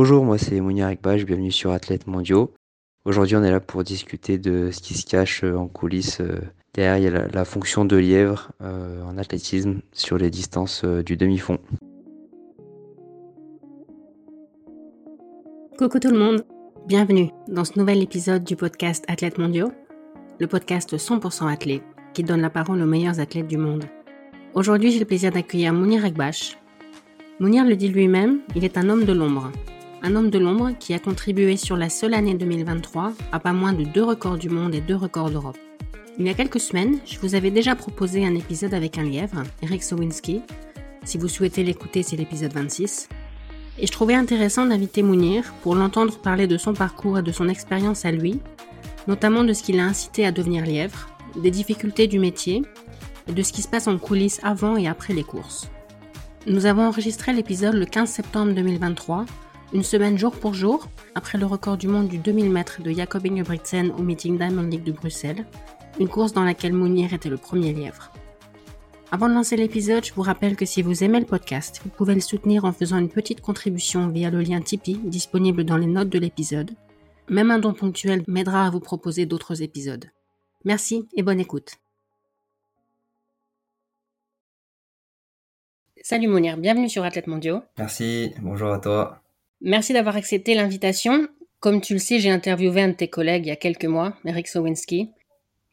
Bonjour, moi c'est Mounir Ekbach, bienvenue sur Athlètes Mondiaux. Aujourd'hui on est là pour discuter de ce qui se cache euh, en coulisses euh, derrière la, fonction de lièvre euh, en athlétisme sur les distances du demi-fond. Coucou tout le monde, bienvenue dans ce nouvel épisode du podcast Athlètes Mondiaux, le podcast 100% athlète qui donne la parole aux meilleurs athlètes du monde. Aujourd'hui j'ai le plaisir d'accueillir Mounir Ekbach, Mounir le dit lui-même, il est un homme de l'ombre. Un homme de l'ombre qui a contribué sur la seule année 2023 à pas moins de deux records du monde et deux records d'Europe. Il y a quelques semaines, je vous avais déjà proposé un épisode avec un lièvre, Eric Sowinski. Si vous souhaitez l'écouter, c'est l'épisode 26. Et je trouvais intéressant d'inviter Mounir pour l'entendre parler de son parcours et de son expérience à lui, notamment de ce qui l'a incité à devenir lièvre, des difficultés du métier et de ce qui se passe en coulisses avant et après les courses. Nous avons enregistré l'épisode le 15 septembre 2023, une semaine jour pour jour, après le record du monde du 2000 mètres de Jacob Ingebrigtsen au meeting Diamond League de Bruxelles, une course dans laquelle Mounir était le premier lièvre. Avant de lancer l'épisode, je vous rappelle que si vous aimez le podcast, vous pouvez le soutenir en faisant une petite contribution via le lien Tipeee disponible dans les notes de l'épisode. Même un don ponctuel m'aidera à vous proposer d'autres épisodes. Merci et bonne écoute. Salut Mounir, bienvenue sur Athlète Mondiaux. Merci, bonjour à toi. Merci d'avoir accepté l'invitation. Comme tu le sais, j'ai interviewé un de tes collègues il y a quelques mois, Eric Sowinski,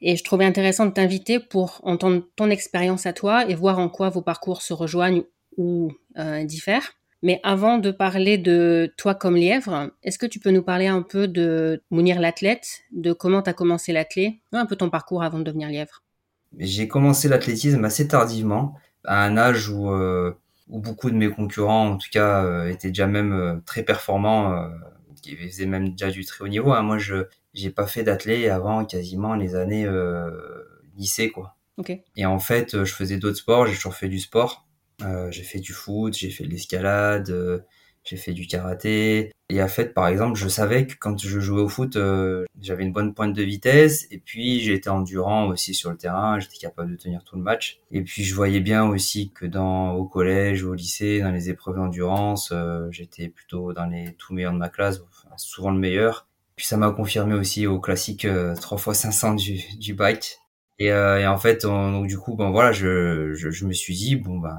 et je trouvais intéressant de t'inviter pour entendre ton expérience à toi et voir en quoi vos parcours se rejoignent ou euh, diffèrent. Mais avant de parler de toi comme lièvre, est-ce que tu peux nous parler un peu de Mounir l'athlète, de comment tu as commencé l'athlète, un peu ton parcours avant de devenir lièvre? J'ai commencé l'athlétisme assez tardivement à un âge où, euh, où beaucoup de mes concurrents, en tout cas, euh, étaient déjà même euh, très performants, qui faisaient même déjà du très haut niveau. Hein. Moi, je j'ai pas fait d'athlète avant quasiment les années lycée, quoi. Okay. Et en fait, je faisais d'autres sports. J'ai toujours fait du sport. j'ai fait du foot, j'ai fait de l'escalade, j'ai fait du karaté. Et en fait, par exemple, je savais que quand je jouais au foot, euh, j'avais une bonne pointe de vitesse. Et puis, j'étais endurant aussi sur le terrain. J'étais capable de tenir tout le match. Et puis, je voyais bien aussi que dans au collège, au lycée, dans les épreuves d'endurance, euh, j'étais plutôt dans les tout meilleurs de ma classe, souvent le meilleur. Puis, ça m'a confirmé aussi au classique euh, 3 x 500 du, du bike. Et, euh, et en fait, donc du coup, bon voilà, je, je, je me suis dit, bon ben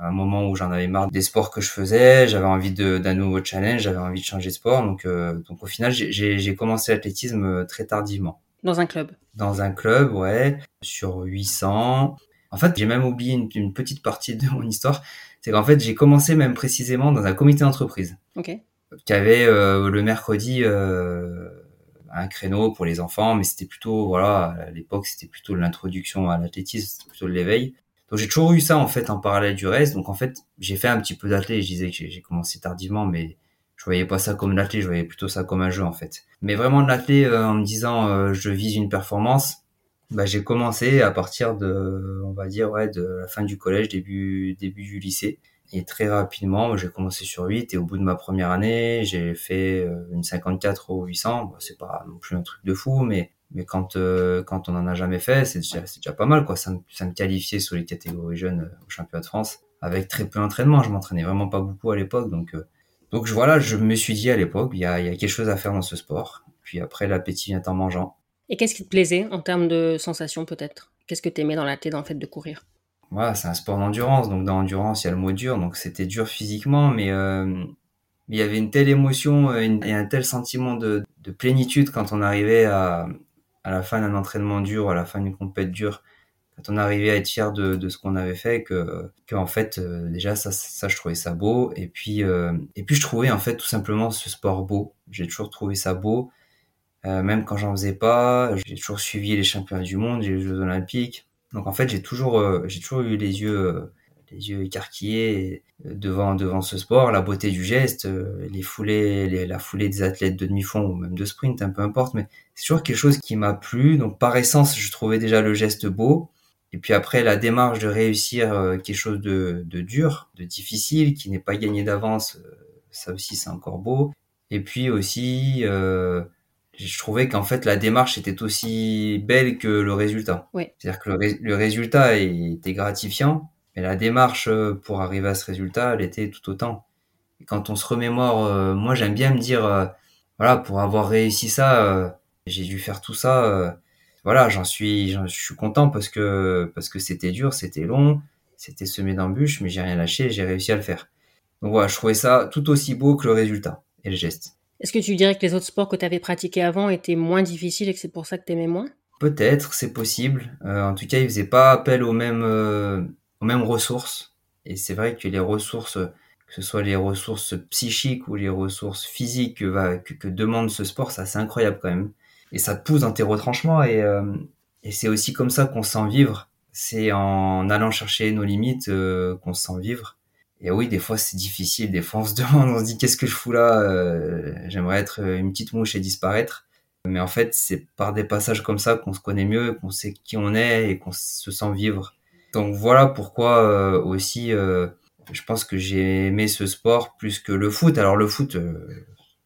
à un moment où j'en avais marre des sports que je faisais, j'avais envie d'un nouveau challenge, j'avais envie de changer de sport. Donc, euh, donc au final, j'ai commencé l'athlétisme euh, très tardivement. Dans un club Dans un club, ouais, sur 800. En fait, j'ai même oublié une, une, petite partie de mon histoire. C'est qu'en fait, j'ai commencé même précisément dans un comité d'entreprise. Ok. Qui avait euh, le mercredi euh, un créneau pour les enfants, mais c'était plutôt, voilà, à l'époque, c'était plutôt l'introduction à l'athlétisme, c'était plutôt l'éveil. Donc j'ai toujours eu ça en fait en parallèle du reste. Donc en fait, j'ai fait un petit peu d'athlète. Je disais que j'ai commencé tardivement, mais je voyais pas ça comme l'athlète, je voyais plutôt ça comme un jeu en fait. Mais vraiment de euh, en me disant euh, je vise une performance, bah, j'ai commencé à partir de, on va dire ouais, de la fin du collège, début début du lycée. Et très rapidement, j'ai commencé sur 8 et au bout de ma première année, j'ai fait euh, une 54 au 800. Bon, c'est pas non plus un truc de fou, mais mais quand euh, quand on en a jamais fait, c'est déjà c'est déjà pas mal quoi. Ça me ça me qualifiait sur les catégories jeunes euh, au championnat de France avec très peu d'entraînement. Je m'entraînais vraiment pas beaucoup à l'époque, donc euh, donc voilà, je me suis dit à l'époque, il y a y a quelque chose à faire dans ce sport. Puis après, l'appétit vient en mangeant. Et qu'est-ce qui te plaisait en termes de sensations peut-être? Qu'est-ce que tu aimais dans la tête dans le fait de courir? Voilà, c'est un sport d'endurance, donc dans l'endurance il y a le mot dur, donc c'était dur physiquement, mais euh, il y avait une telle émotion et un tel sentiment de, de plénitude quand on arrivait à, à la fin d'un entraînement dur, à la fin d'une compète dure, quand on arrivait à être fier de, de ce qu'on avait fait, que, que en fait euh, déjà ça, ça je trouvais ça beau, et puis euh, et puis je trouvais en fait tout simplement ce sport beau. J'ai toujours trouvé ça beau, euh, même quand j'en faisais pas. J'ai toujours suivi les championnats du monde, les Jeux olympiques. Donc en fait j'ai toujours j'ai toujours eu les yeux les yeux écarquillés devant devant ce sport, la beauté du geste, les foulées, les, la foulée des athlètes de demi-fond ou même de sprint, un peu importe, mais c'est toujours quelque chose qui m'a plu. Donc par essence, je trouvais déjà le geste beau. Et puis après, la démarche de réussir euh, quelque chose de, de dur, de difficile, qui n'est pas gagné d'avance, euh, ça aussi c'est encore beau. Et puis aussi, euh, je trouvais qu'en fait la démarche était aussi belle que le résultat. Oui. C'est-à-dire que le, le résultat était gratifiant, mais la démarche euh, pour arriver à ce résultat, elle était tout autant. Et quand on se remémore, moi j'aime bien me dire, voilà, pour avoir réussi ça, j'ai dû faire tout ça. voilà, j'en suis, je suis content parce que parce que c'était dur, c'était long, c'était semé d'embûches, mais j'ai rien lâché, j'ai réussi à le faire. Donc voilà, je trouvais ça tout aussi beau que le résultat et le geste. Est-ce que tu dirais que les autres sports que tu avais pratiqués avant étaient moins difficiles et que c'est pour ça que tu aimais moins? Peut-être, c'est possible. Euh, en tout cas, ils faisaient pas appel aux mêmes, euh, aux mêmes ressources. Et c'est vrai que les ressources, que ce soit les ressources psychiques ou les ressources physiques que, que, demande ce sport, ça c'est incroyable quand même. Et ça te pousse dans tes retranchements et, euh, et c'est aussi comme ça qu'on se sent vivre. C'est en allant chercher nos limites qu'on se sent vivre. Et oui, des fois c'est difficile, des fois on se demande, on se dit qu'est-ce que je fous là euh, J'aimerais être une petite mouche et disparaître. Mais en fait, c'est par des passages comme ça qu'on se connaît mieux, qu'on sait qui on est et qu'on se sent vivre. Donc voilà pourquoi euh, aussi, euh, je pense que j'ai aimé ce sport plus que le foot. Alors le foot,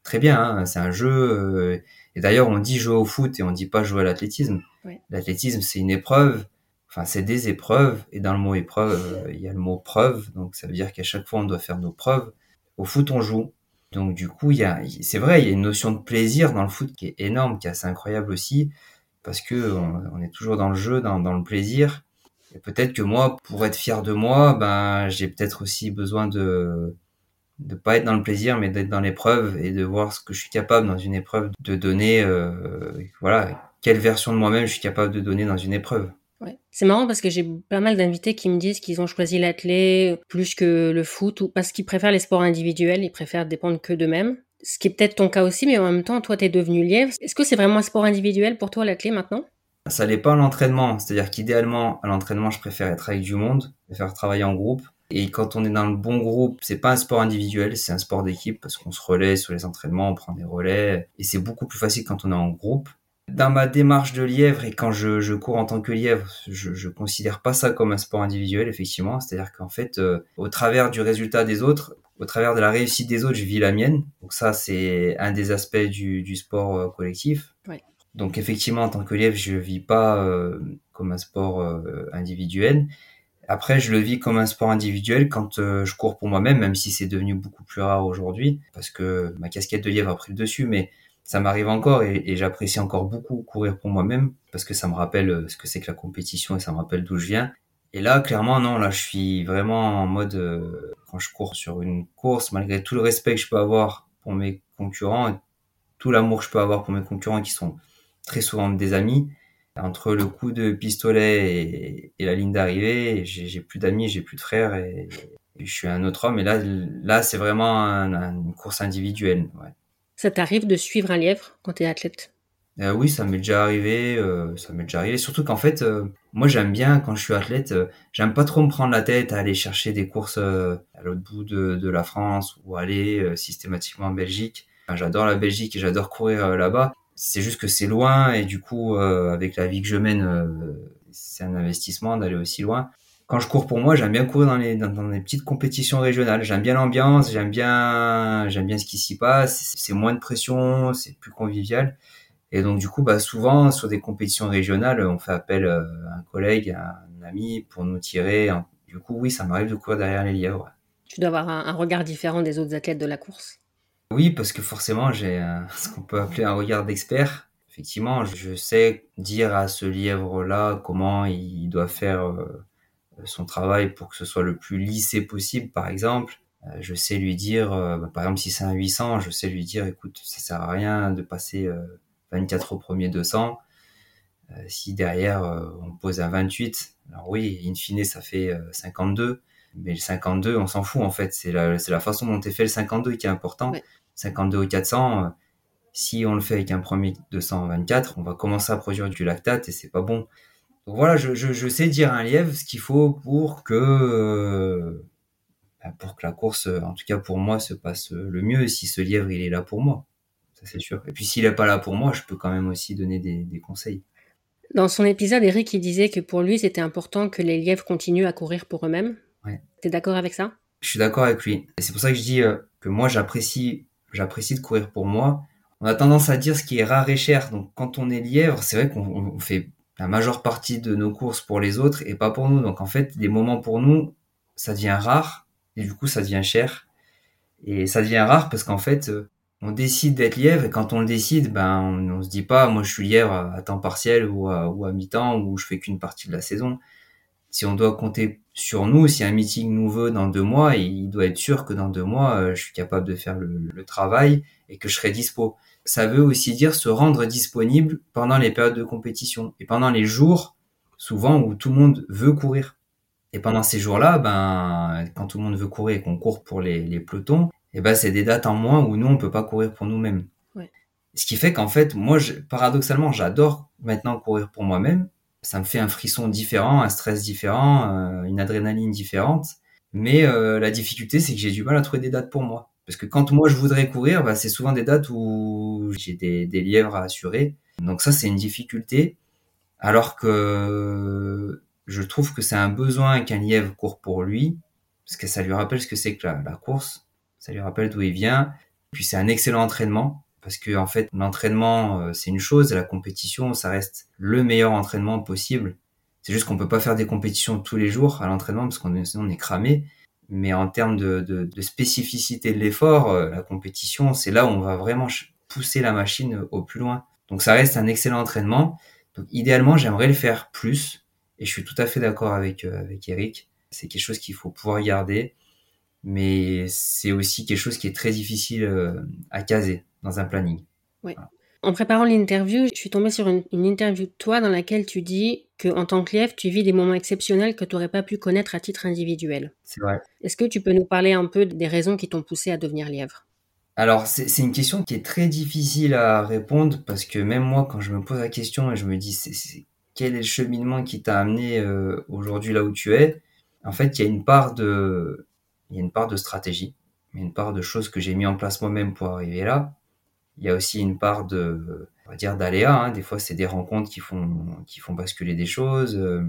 très bien, hein, c'est un jeu. et d'ailleurs, on dit jouer au foot et on dit pas jouer à l'athlétisme. L'athlétisme, c'est une épreuve enfin c'est des épreuves et dans le mot épreuve euh, il y a le mot preuve donc ça veut dire qu'à chaque fois on doit faire nos preuves au foot on joue donc du coup il y a c'est vrai il y a une notion de plaisir dans le foot qui est énorme qui est assez incroyable aussi parce que on, est toujours dans le jeu dans, dans le plaisir peut-être que moi pour être fier de moi ben j'ai peut-être aussi besoin de de pas être dans le plaisir mais d'être dans l'épreuve et de voir ce que je suis capable dans une épreuve de donner euh, voilà quelle version de moi-même je suis capable de donner dans une épreuve Ouais. C'est marrant parce que j'ai pas mal d'invités qui me disent qu'ils ont choisi l'athlé plus que le foot ou parce qu'ils préfèrent les sports individuels, ils préfèrent dépendre que d'eux-mêmes. Ce qui est peut-être ton cas aussi, mais en même temps, toi, t'es devenu lièvre. Est-ce que c'est vraiment un sport individuel pour toi, l'athlé, maintenant? Ça n'est pas l'entraînement. C'est-à-dire qu'idéalement, à l'entraînement, je préfère être avec du monde, préfère travailler en groupe. Et quand on est dans le bon groupe, c'est pas un sport individuel, c'est un sport d'équipe parce qu'on se relaie sur les entraînements, on prend des relais. Et c'est beaucoup plus facile quand on est en groupe dans ma démarche de lièvre et quand je, cours en tant que lièvre, je, je considère pas ça comme un sport individuel, effectivement. C'est-à-dire qu'en fait, euh, au travers du résultat des autres, au travers de la réussite des autres, je vis la mienne. Donc ça, c'est un des aspects du, du sport euh, collectif. Ouais. Donc effectivement, en tant que lièvre, je vis pas euh, comme un sport individuel. Après, je le vis comme un sport individuel quand je cours pour moi-même, même si c'est devenu beaucoup plus rare aujourd'hui, parce que ma casquette de lièvre a pris le dessus, mais ça m'arrive encore et, et j'apprécie encore beaucoup courir pour moi-même parce que ça me rappelle euh, ce que c'est que la compétition et ça me rappelle d'où je viens. Et là, clairement, non, là, je suis vraiment en mode, euh, quand je cours sur une course, malgré tout le respect que je peux avoir pour mes concurrents, tout l'amour que je peux avoir pour mes concurrents qui sont très souvent des amis, entre le coup de pistolet et, et la ligne d'arrivée, j'ai plus d'amis, j'ai plus de frères et, je suis un autre homme. Et là, là, c'est vraiment une course individuelle. Ouais. Ça t'arrive de suivre un lièvre quand tu es athlète? Euh, Oui, ça m'est déjà arrivé. Euh, ça m'est déjà arrivé. Surtout qu'en fait, euh, moi j'aime bien quand je suis athlète, j'aime pas trop me prendre la tête à aller chercher des courses à l'autre bout de, de, la France ou aller systématiquement en Belgique. Enfin, j'adore la Belgique et j'adore courir là-bas. C'est juste que c'est loin et du coup, avec la vie que je mène, c'est un investissement d'aller aussi loin quand je cours pour moi, j'aime bien courir dans les dans les petites compétitions régionales. J'aime bien l'ambiance, j'aime bien j'aime bien ce qui s'y passe. C'est moins de pression, c'est plus convivial. Et donc du coup, bah souvent sur des compétitions régionales, on fait appel euh, à un collègue, à un ami pour nous tirer. Du coup, oui, ça m'arrive de courir derrière les lièvres. Tu dois avoir un, regard différent des autres athlètes de la course. Oui, parce que forcément, j'ai ce qu'on peut appeler un regard d'expert. Effectivement, je sais dire à ce lièvre-là comment il doit faire euh, son travail pour que ce soit le plus lissé possible, par exemple. Euh, je sais lui dire, euh, bah, par exemple, si c'est un 800, je sais lui dire, écoute, ça sert à rien de passer 24 euh, au premier 200. si derrière on pose un 28, alors oui, in fine, ça fait 52. Mais le 52, on s'en fout en fait. C'est la, c'est la façon dont est fait le 52 qui est important. 52 au 400, si on le fait avec un premier 224, on va commencer à produire du lactate et c'est pas bon. Donc voilà, je, je, je, sais dire à un lièvre ce qu'il faut pour que euh, bah, pour que la course, en tout cas pour moi, se passe le mieux. Si ce lièvre il est là pour moi, ça c'est sûr. Et puis s'il est pas là pour moi, je peux quand même aussi donner des, des conseils. Dans son épisode, Eric il disait que pour lui c'était important que les lièvres continuent à courir pour eux-mêmes. Ouais. T'es d'accord avec ça? Je suis d'accord avec lui. Et c'est pour ça que je dis euh, que moi j'apprécie j'apprécie de courir pour moi. On a tendance à dire ce qui est rare et cher. Donc quand on est lièvre, c'est vrai qu'on fait la majeure partie de nos courses pour les autres et pas pour nous. Donc en fait, des moments pour nous, ça devient rare et du coup, ça devient cher. Et ça devient rare parce qu'en fait, euh, on décide d'être lièvre et quand on le décide, ben on, on, se dit pas, moi je suis lièvre à temps partiel ou à, ou à mi-temps ou je fais qu'une partie de la saison. Si on doit compter sur nous, si un meeting nous veut dans deux mois, il doit être sûr que dans deux mois, euh, je suis capable de faire le, le travail et que je serai dispo. Ça veut aussi dire se rendre disponible pendant les périodes de compétition et pendant les jours souvent où tout le monde veut courir. Et pendant ces jours-là, ben, quand tout le monde veut courir et qu'on court pour les, les pelotons, et eh ben, c'est des dates en moins où nous, on peut pas courir pour nous-mêmes. Ouais. Ce qui fait qu'en fait, moi, je, paradoxalement, j'adore maintenant courir pour moi-même. Ça me fait un frisson différent, un stress différent, euh, une adrénaline différente. Mais euh, la difficulté, c'est que j'ai du mal à trouver des dates pour moi. Parce que quand moi, je voudrais courir, ben, c'est souvent des dates où j'ai des, des lièvres à assurer. Donc ça, c'est une difficulté. Alors que je trouve que c'est un besoin qu'un lièvre court pour lui, parce que ça lui rappelle ce que c'est que la, la, course, ça lui rappelle d'où il vient. Puis c'est un excellent entraînement, parce que en fait l'entraînement euh, c'est une chose, la compétition ça reste le meilleur entraînement possible. C'est juste qu'on peut pas faire des compétitions tous les jours à l'entraînement parce qu'on est, cramé. Mais en termes de, de, de spécificité de l'effort, euh, la compétition c'est là où on va vraiment pousser la machine au plus loin. Donc ça reste un excellent entraînement. Donc idéalement j'aimerais le faire plus et je suis tout à fait d'accord avec, euh, avec Eric. C'est quelque chose qu'il faut pouvoir garder, mais c'est aussi quelque chose qui est très difficile euh, à caser dans un planning. Voilà. En préparant l'interview, je suis tombée sur une, une, interview de toi dans laquelle tu dis que en tant que lièvre, tu vis des moments exceptionnels que tu n'aurais pas pu connaître à titre individuel. C'est vrai. Est-ce que tu peux nous parler un peu des raisons qui t'ont poussé à devenir lièvre? Alors, c'est une question qui est très difficile à répondre parce que même moi, quand je me pose la question et je me dis quel est le cheminement qui t'a amené euh, aujourd'hui là où tu es? En fait, il y a une part de, il y a une part de stratégie, il y a une part de choses que j'ai mis en place moi-même pour arriver là. Il y a aussi une part de, on va dire d'aléa. Hein. Des fois, c'est des rencontres qui font, qui font basculer des choses. Euh,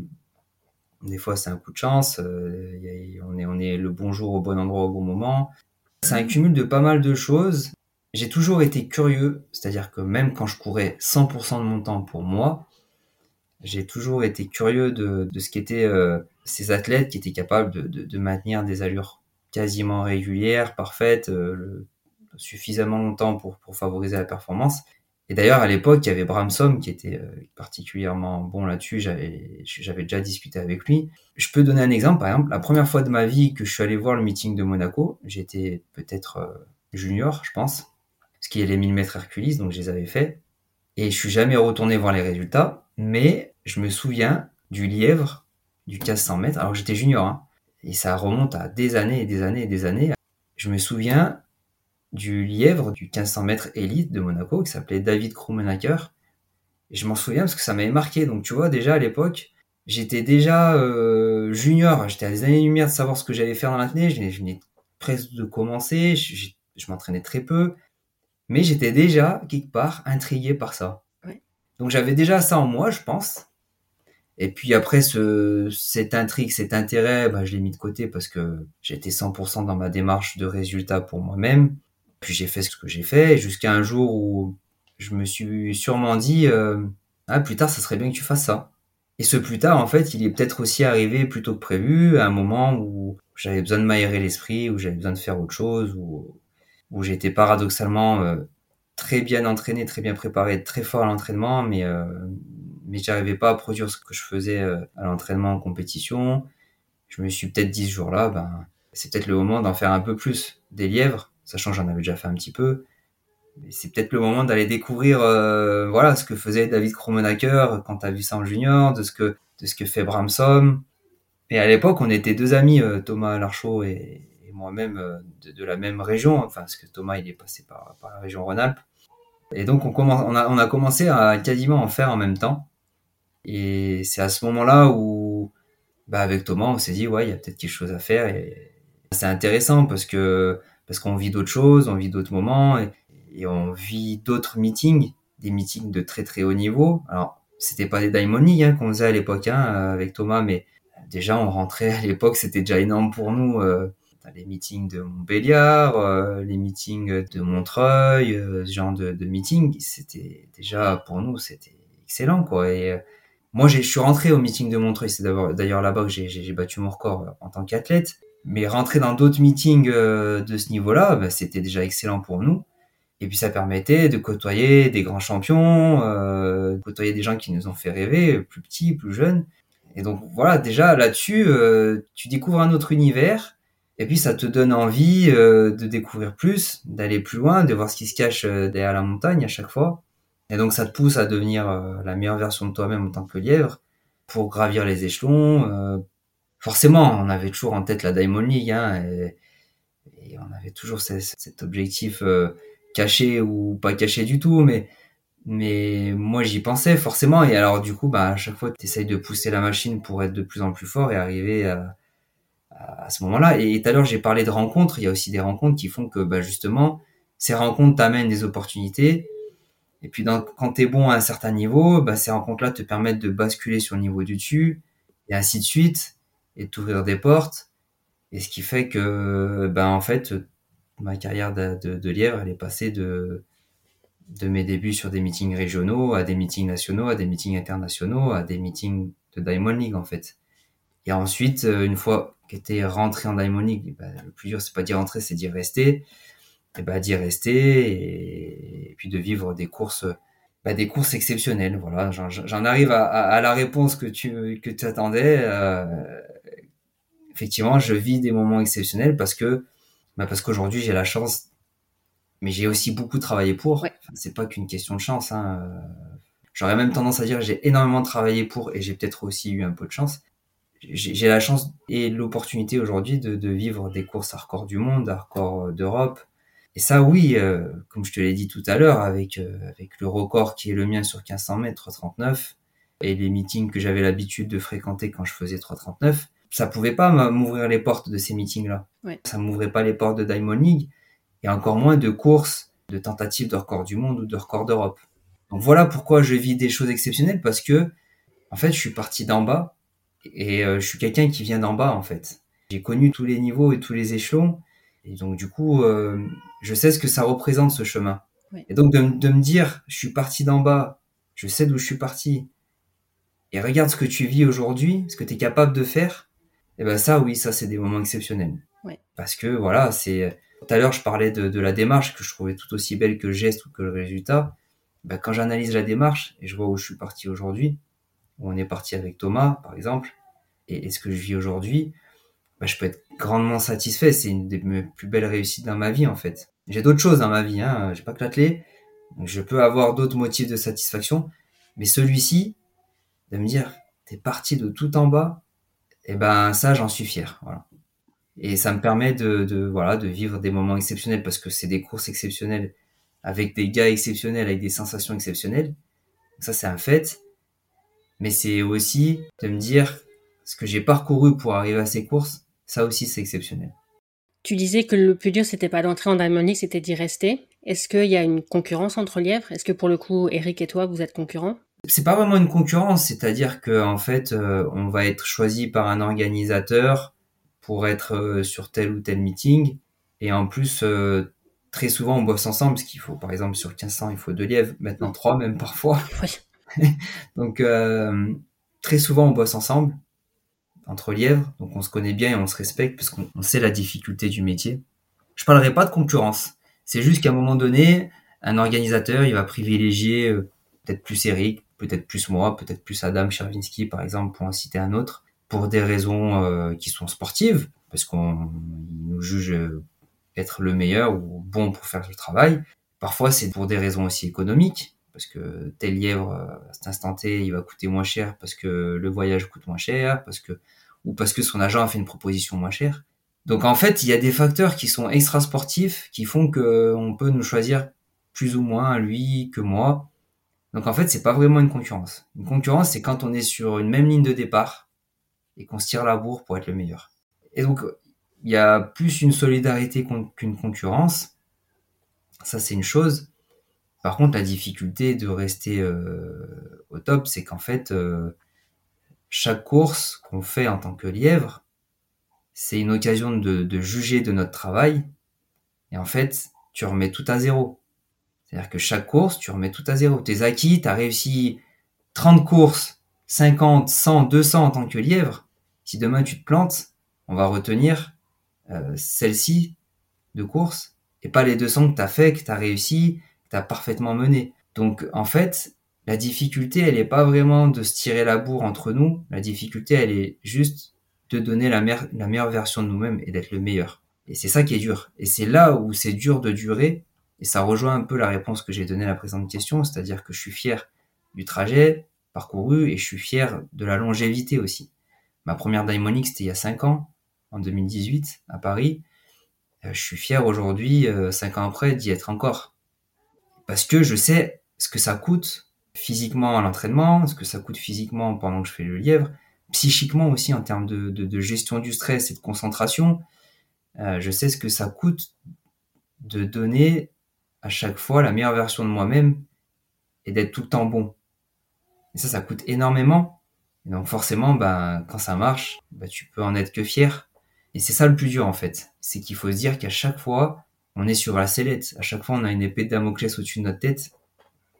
des fois, c'est un coup de chance. Euh, on est, on est le bon jour au bon endroit au bon moment. C'est un cumul de pas mal de choses. J'ai toujours été curieux, c'est-à-dire que même quand je courais 100% de mon temps pour moi, j'ai toujours été curieux de, de ce qu'étaient euh, ces athlètes qui étaient capables de, de, de, maintenir des allures quasiment régulières, parfaites, euh, le, suffisamment longtemps pour, pour favoriser la performance. Et d'ailleurs, à l'époque, il y avait Bramsom qui était euh, particulièrement bon là-dessus. J'avais, déjà discuté avec lui. Je peux donner un exemple. Par exemple, la première fois de ma vie que je suis allé voir le meeting de Monaco, j'étais peut-être euh, junior, je pense, qu'il y a les 1000 mètres Hercules, donc je les avais faits. Et je suis jamais retourné voir les résultats, mais je me souviens du lièvre du 1500 mètres, alors j'étais junior, hein, et ça remonte à des années et des années et des années. Je me souviens du lièvre du 1500 mètres élite de Monaco qui s'appelait David Krummenacker. Et je m'en souviens parce que ça m'avait marqué. Donc tu vois, déjà à l'époque, j'étais déjà euh, junior, j'étais à des années-lumière de savoir ce que j'allais faire dans l'année, je venais presque de commencer, je, je m'entraînais très peu, mais j'étais déjà quelque part intrigué par ça. Ouais. Donc j'avais déjà ça en moi, je pense. Et puis après, ce, cette intrigue, cet intérêt, bah, je l'ai mis de côté parce que j'étais 100% dans ma démarche de résultat pour moi-même. Puis j'ai fait ce que j'ai fait jusqu'à un jour où je me suis sûrement dit, euh, ah, plus tard, ça serait bien que tu fasses ça. Et ce plus tard, en fait, il est peut-être aussi arrivé plus tôt que prévu, à un moment où j'avais besoin de m'aérer l'esprit, où j'avais besoin de faire autre chose, où, où j'étais paradoxalement euh, très bien entraîné, très bien préparé, très fort à l'entraînement, mais euh, mais j'arrivais pas à produire ce que je faisais euh, à l'entraînement en compétition. Je me suis peut-être dit ce jour-là, ben c'est peut-être le moment d'en faire un peu plus des lièvres, sachant que j'en avais déjà fait un petit peu. C'est peut-être le moment d'aller découvrir euh, voilà ce que faisait David Kromenacker quand tu as vu ça en junior, de ce que de ce que fait Bramsom. Et à l'époque, on était deux amis, euh, Thomas Larchaud et, moi-même, euh, de, la même région. Enfin, parce que Thomas, il est passé par, la région Rhône-Alpes. Et donc, on, a, commencé à quasiment en faire en même temps. Et c'est à ce moment-là où, bah, avec Thomas, on s'est dit, ouais, il y a peut-être quelque chose à faire. C'est intéressant parce que parce qu'on vit d'autres choses, on vit d'autres moments et, on vit d'autres meetings, des meetings de très très haut niveau. Alors, c'était pas des Diamond hein, qu'on faisait à l'époque hein, avec Thomas, mais déjà on rentrait à l'époque, c'était déjà énorme pour nous. Euh, les meetings de Montbéliard, euh, les meetings de Montreuil, euh, ce genre de, de meetings, c'était déjà pour nous, c'était excellent quoi. Et euh, moi, je suis rentré au meeting de Montreuil, c'est d'ailleurs là-bas que j'ai battu mon record en tant qu'athlète. Mais rentrer dans d'autres meetings euh, de ce niveau-là, bah, c'était déjà excellent pour nous. Et puis ça permettait de côtoyer des grands champions, euh, côtoyer des gens qui nous ont fait rêver, plus petits, plus jeunes. Et donc voilà, déjà là-dessus, euh, tu découvres un autre univers. Et puis ça te donne envie euh, de découvrir plus, d'aller plus loin, de voir ce qui se cache euh, derrière la montagne à chaque fois. Et donc ça te pousse à devenir euh, la meilleure version de toi-même en tant que lièvre pour gravir les échelons. Forcément, on avait toujours en tête la Diamond League hein, et, on avait toujours ce- cet objectif euh, caché ou pas caché du tout, mais mais moi j'y pensais forcément et alors du coup bah à chaque fois tu essayes de pousser la machine pour être de plus en plus fort et arriver à, à, ce moment-là. Et tout à l'heure j'ai parlé de rencontres. Il y a aussi des rencontres qui font que bah justement ces rencontres t'amènent des opportunités. Et puis dans, quand t'es bon à un certain niveau bah ces rencontres-là te permettent de basculer sur le niveau du dessus et ainsi de suite et de t'ouvrir des portes et ce qui fait que bah en fait ma carrière de, lièvre elle est passée de de mes débuts sur des meetings régionaux à des meetings nationaux, à des meetings internationaux, à des meetings de Diamond League en fait. Et ensuite, euh, une fois qu'était rentré en Diamond League, bah, le plus dur c'est pas d'y rentrer, c'est d'y rester. Et bah d'y rester et, puis de vivre des courses, bah, des courses exceptionnelles. Voilà, j'en arrive à, la réponse que tu que. Euh, effectivement, je vis des moments exceptionnels parce que bah, parce qu'aujourd'hui j'ai la chance mais j'ai aussi beaucoup travaillé pour. Ouais. Enfin, c'est pas qu'une question de chance. Hein. J'aurais même tendance à dire j'ai énormément travaillé pour et j'ai peut-être aussi eu un peu de chance. J'ai la chance et l'opportunité aujourd'hui de, de, vivre des courses à record du monde, à record d'Europe. Et ça, oui, euh, comme je te l'ai dit tout à l'heure, avec, euh, avec le record qui est le mien sur 1500 mètres, 39, et les meetings que j'avais l'habitude de fréquenter quand je faisais 339, ça pouvait pas m'ouvrir les portes de ces meetings-là. Ouais. Ça m'ouvrait pas les portes de Diamond League et encore moins de courses, de tentatives de record du monde ou de record d'Europe. Donc voilà pourquoi je vis des choses exceptionnelles parce que en fait je suis parti d'en bas et euh, je suis quelqu'un qui vient d'en bas en fait. J'ai connu tous les niveaux et tous les échelons et donc du coup euh, je sais ce que ça représente ce chemin. Et donc de, de, me dire je suis parti d'en bas, je sais d'où je suis parti et regarde ce que tu vis aujourd'hui, ce que tu es capable de faire, et ben ça oui ça c'est des moments exceptionnels. Oui. Parce que voilà c'est tout à l'heure, je parlais de, de, la démarche que je trouvais tout aussi belle que le geste ou que le résultat. Ben, quand j'analyse la démarche et je vois où je suis parti aujourd'hui, où on est parti avec Thomas, par exemple, et, et ce que je vis aujourd'hui, ben, je peux être grandement satisfait. C'est une des mes plus belles réussites dans ma vie, en fait. J'ai d'autres choses dans ma vie, hein. J'ai pas que l'athlé. Je peux avoir d'autres motifs de satisfaction. Mais celui-ci, de me dire, t'es parti de tout en bas, et ben, ça, j'en suis fier. Et ça me permet de, de, voilà de vivre des moments exceptionnels parce que c'est des courses exceptionnelles avec des gars exceptionnels avec des sensations exceptionnelles. Ça c'est un fait. Mais c'est aussi de me dire ce que j'ai parcouru pour arriver à ces courses ça aussi c'est exceptionnel. Tu disais que le plus dur c'était pas d'entrer en League c'était d'y rester. Est-ce qu'il y a une concurrence entre lièvres? Est-ce que pour le coup Eric et toi vous êtes concurrents? C'est pas vraiment une concurrence c'est-à-dire que en fait euh, on va être choisi par un organisateur pour être euh, sur tel ou tel meeting. Et en plus, euh, très souvent, on bosse ensemble, parce qu'il faut, par exemple, sur 1500, il faut deux lièvres, maintenant trois même parfois. Oui. donc, euh, très souvent, on bosse ensemble, entre lièvres. Donc, on se connaît bien et on se respecte, parce qu'on sait la difficulté du métier. Je parlerai pas de concurrence. C'est juste qu'à un moment donné, un organisateur, il va privilégier euh, peut-être plus Eric, peut-être plus moi, peut-être plus Adam Chervinsky, par exemple, pour en citer un autre pour des raisons euh, qui sont sportives, parce qu'on nous juge être le meilleur ou bon pour faire le travail. Parfois, c'est pour des raisons aussi économiques, parce que tel lièvre, à cet instant T, il va coûter moins cher parce que le voyage coûte moins cher, parce que ou parce que son agent a fait une proposition moins chère. Donc en fait, il y a des facteurs qui sont extra sportifs qui font que on peut nous choisir plus ou moins lui que moi. Donc en fait, c'est pas vraiment une concurrence. Une concurrence, c'est quand on est sur une même ligne de départ et qu'on se tire la bourre pour être le meilleur. Et donc, il y a plus une solidarité qu'une concurrence. Ça, c'est une chose. Par contre, la difficulté de rester euh, au top, c'est qu'en fait, euh, chaque course qu'on fait en tant que lièvre, c'est une occasion de, de, juger de notre travail. Et en fait, tu remets tout à zéro. C'est-à-dire que chaque course, tu remets tout à zéro. Tes acquis, tu as réussi 30 courses, 50, 100, 200 en tant que lièvre si demain tu te plantes, on va retenir euh, celle-ci de course et pas les 200 que tu as fait, que tu as réussi, que tu as parfaitement mené. Donc en fait, la difficulté, elle n'est pas vraiment de se tirer la bourre entre nous. La difficulté, elle est juste de donner la, la meilleure version de nous-mêmes et d'être le meilleur. Et c'est ça qui est dur. Et c'est là où c'est dur de durer. Et ça rejoint un peu la réponse que j'ai donnée à la présente question, c'est-à-dire que je suis fier du trajet parcouru et je suis fier de la longévité aussi. Ma première Diamond c'était il y a 5 ans, en 2018, à Paris. Euh, je suis fier aujourd'hui, 5 euh, ans après, d'y être encore. Parce que je sais ce que ça coûte physiquement à l'entraînement, ce que ça coûte physiquement pendant que je fais le lièvre, psychiquement aussi en termes de, gestion du stress et de concentration. Euh, je sais ce que ça coûte de donner à chaque fois la meilleure version de moi-même et d'être tout le temps bon. Et ça, ça coûte énormément. Et donc forcément, ben, quand ça marche, ben, tu peux en être que fier. Et c'est ça le plus dur en fait. C'est qu'il faut se dire qu'à chaque fois, on est sur la sellette. À chaque fois, on a une épée de Damoclès au-dessus de notre tête.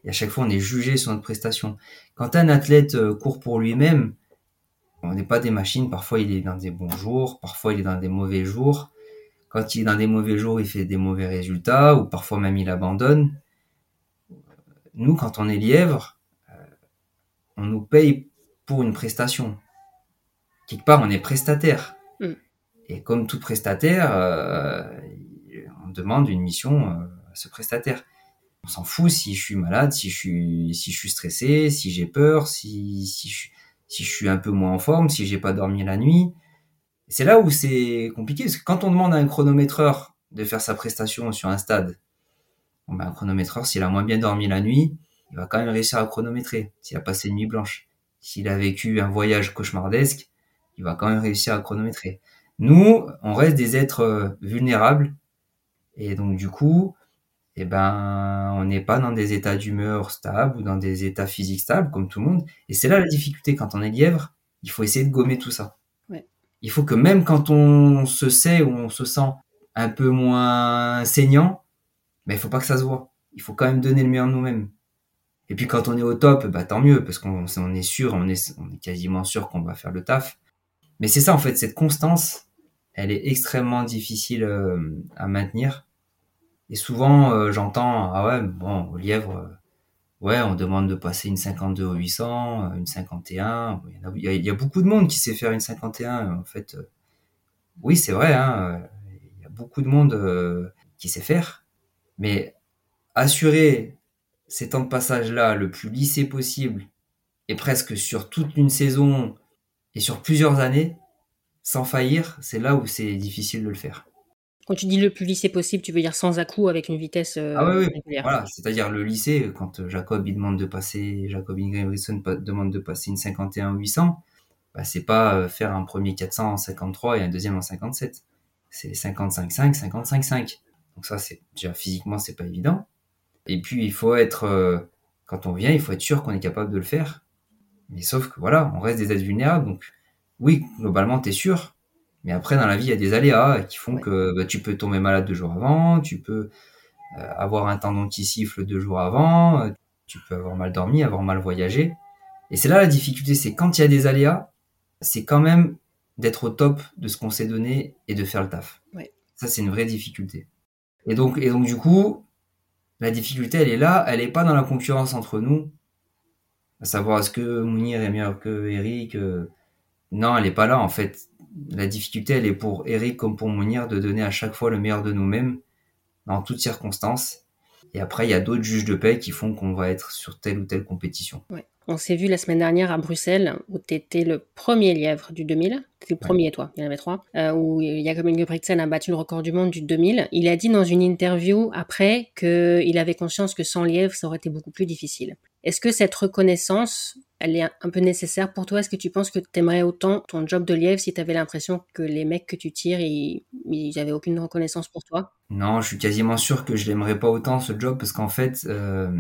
Et à chaque fois, on est jugé sur notre prestation. Quand un athlète euh, court pour lui-même, on n'est pas des machines. Parfois, il est dans des bons jours. Parfois, il est dans des mauvais jours. Quand il est dans des mauvais jours, il fait des mauvais résultats. Ou parfois même, il abandonne. Nous, quand on est lièvre, on nous paye pour une prestation. Quelque part, on est prestataire. Mm. Et comme tout prestataire, euh, on demande une mission euh, à ce prestataire. On s'en fout si je suis malade, si je suis, si je suis stressé, si j'ai peur, si, si, je, si je suis un peu moins en forme, si j'ai pas dormi la nuit. C'est là où c'est compliqué, parce que quand on demande à un chronométreur de faire sa prestation sur un stade, ben, un chronométreur, s'il a moins bien dormi la nuit, il va quand même réussir à chronométrer s'il a passé une nuit blanche. S'il a vécu un voyage cauchemardesque, il va quand même réussir à chronométrer. Nous, on reste des êtres euh, vulnérables et donc du coup, eh ben, on n'est pas dans des états d'humeur stables ou dans des états physiques stables comme tout le monde. Et c'est là la difficulté quand on est lièvre. Il faut essayer de gommer tout ça. Il faut que même quand on se sait ou on se sent un peu moins saignant, mais ben, il faut pas que ça se voit. Il faut quand même donner le meilleur de nous-mêmes. Et puis quand on est au top, bah tant mieux, parce qu'on on est sûr, on est, on est quasiment sûr qu'on va faire le taf. Mais c'est ça en fait, cette constance, elle est extrêmement difficile euh, à maintenir. Et souvent, euh, j'entends, ah ouais, bon, au lièvre, euh, ouais, on demande de passer une 52 au 800, une 51. Il y, a, il y a beaucoup de monde qui sait faire une 51. En fait, oui, c'est vrai, hein, il y a beaucoup de monde qui sait faire. Mais assurer ces temps de passage-là le plus lissé possible, et presque sur toute une saison et sur plusieurs années, sans faillir, c'est là où c'est difficile de le faire. Quand tu dis le plus lissé possible, tu veux dire sans à-coup avec une vitesse euh, ah oui, oui. Voilà, c'est-à-dire le lycée, quand Jacob il demande de passer, Jacob Ingebrigtsen demande de passer une 51 800, bah, c'est pas euh, faire un premier 400 en 53 et un deuxième en 57. C'est 55-5, 55-5. Donc ça, c'est déjà physiquement, c'est pas évident. Et puis, il faut être, euh, quand on vient, il faut être sûr qu'on est capable de le faire. Mais sauf que voilà, on reste des êtres vulnérables. Donc, oui, globalement, tu es sûr. Mais après, dans la vie, il y a des aléas qui font que bah, tu peux tomber malade deux jours avant, tu peux euh, avoir un tendon qui siffle deux jours avant, euh, tu peux avoir mal dormi, avoir mal voyagé. Et c'est là la difficulté, c'est quand il y a des aléas, c'est quand même d'être au top de ce qu'on s'est donné et de faire le taf. Ça, c'est une vraie difficulté. Et donc, et donc du coup, la difficulté, elle est là, elle n'est pas dans la concurrence entre nous. À savoir, est-ce que Mounir est meilleur que Eric euh, Non, elle n'est pas là, en fait. La difficulté, elle est pour Eric comme pour Mounir de donner à chaque fois le meilleur de nous-mêmes, dans toutes circonstances. Et après, il y a d'autres juges de paix qui font qu'on va être sur telle ou telle compétition. On s'est vu la semaine dernière à Bruxelles, où tu étais le premier lièvre du 2000. Tu le premier, toi, il y en avait trois. Euh, où Jacob Ingebrigtsen a battu le record du monde du 2000. Il a dit dans une interview après qu'il avait conscience que sans lièvre, ça aurait été beaucoup plus difficile. Est-ce que cette reconnaissance, elle est un peu nécessaire pour toi? Est-ce que tu penses que tu aimerais autant ton job de lièvre si tu avais l'impression que les mecs que tu tires, ils n'avaient aucune reconnaissance pour toi? Non, je suis quasiment sûr que je l'aimerais pas autant ce job parce qu'en fait, euh,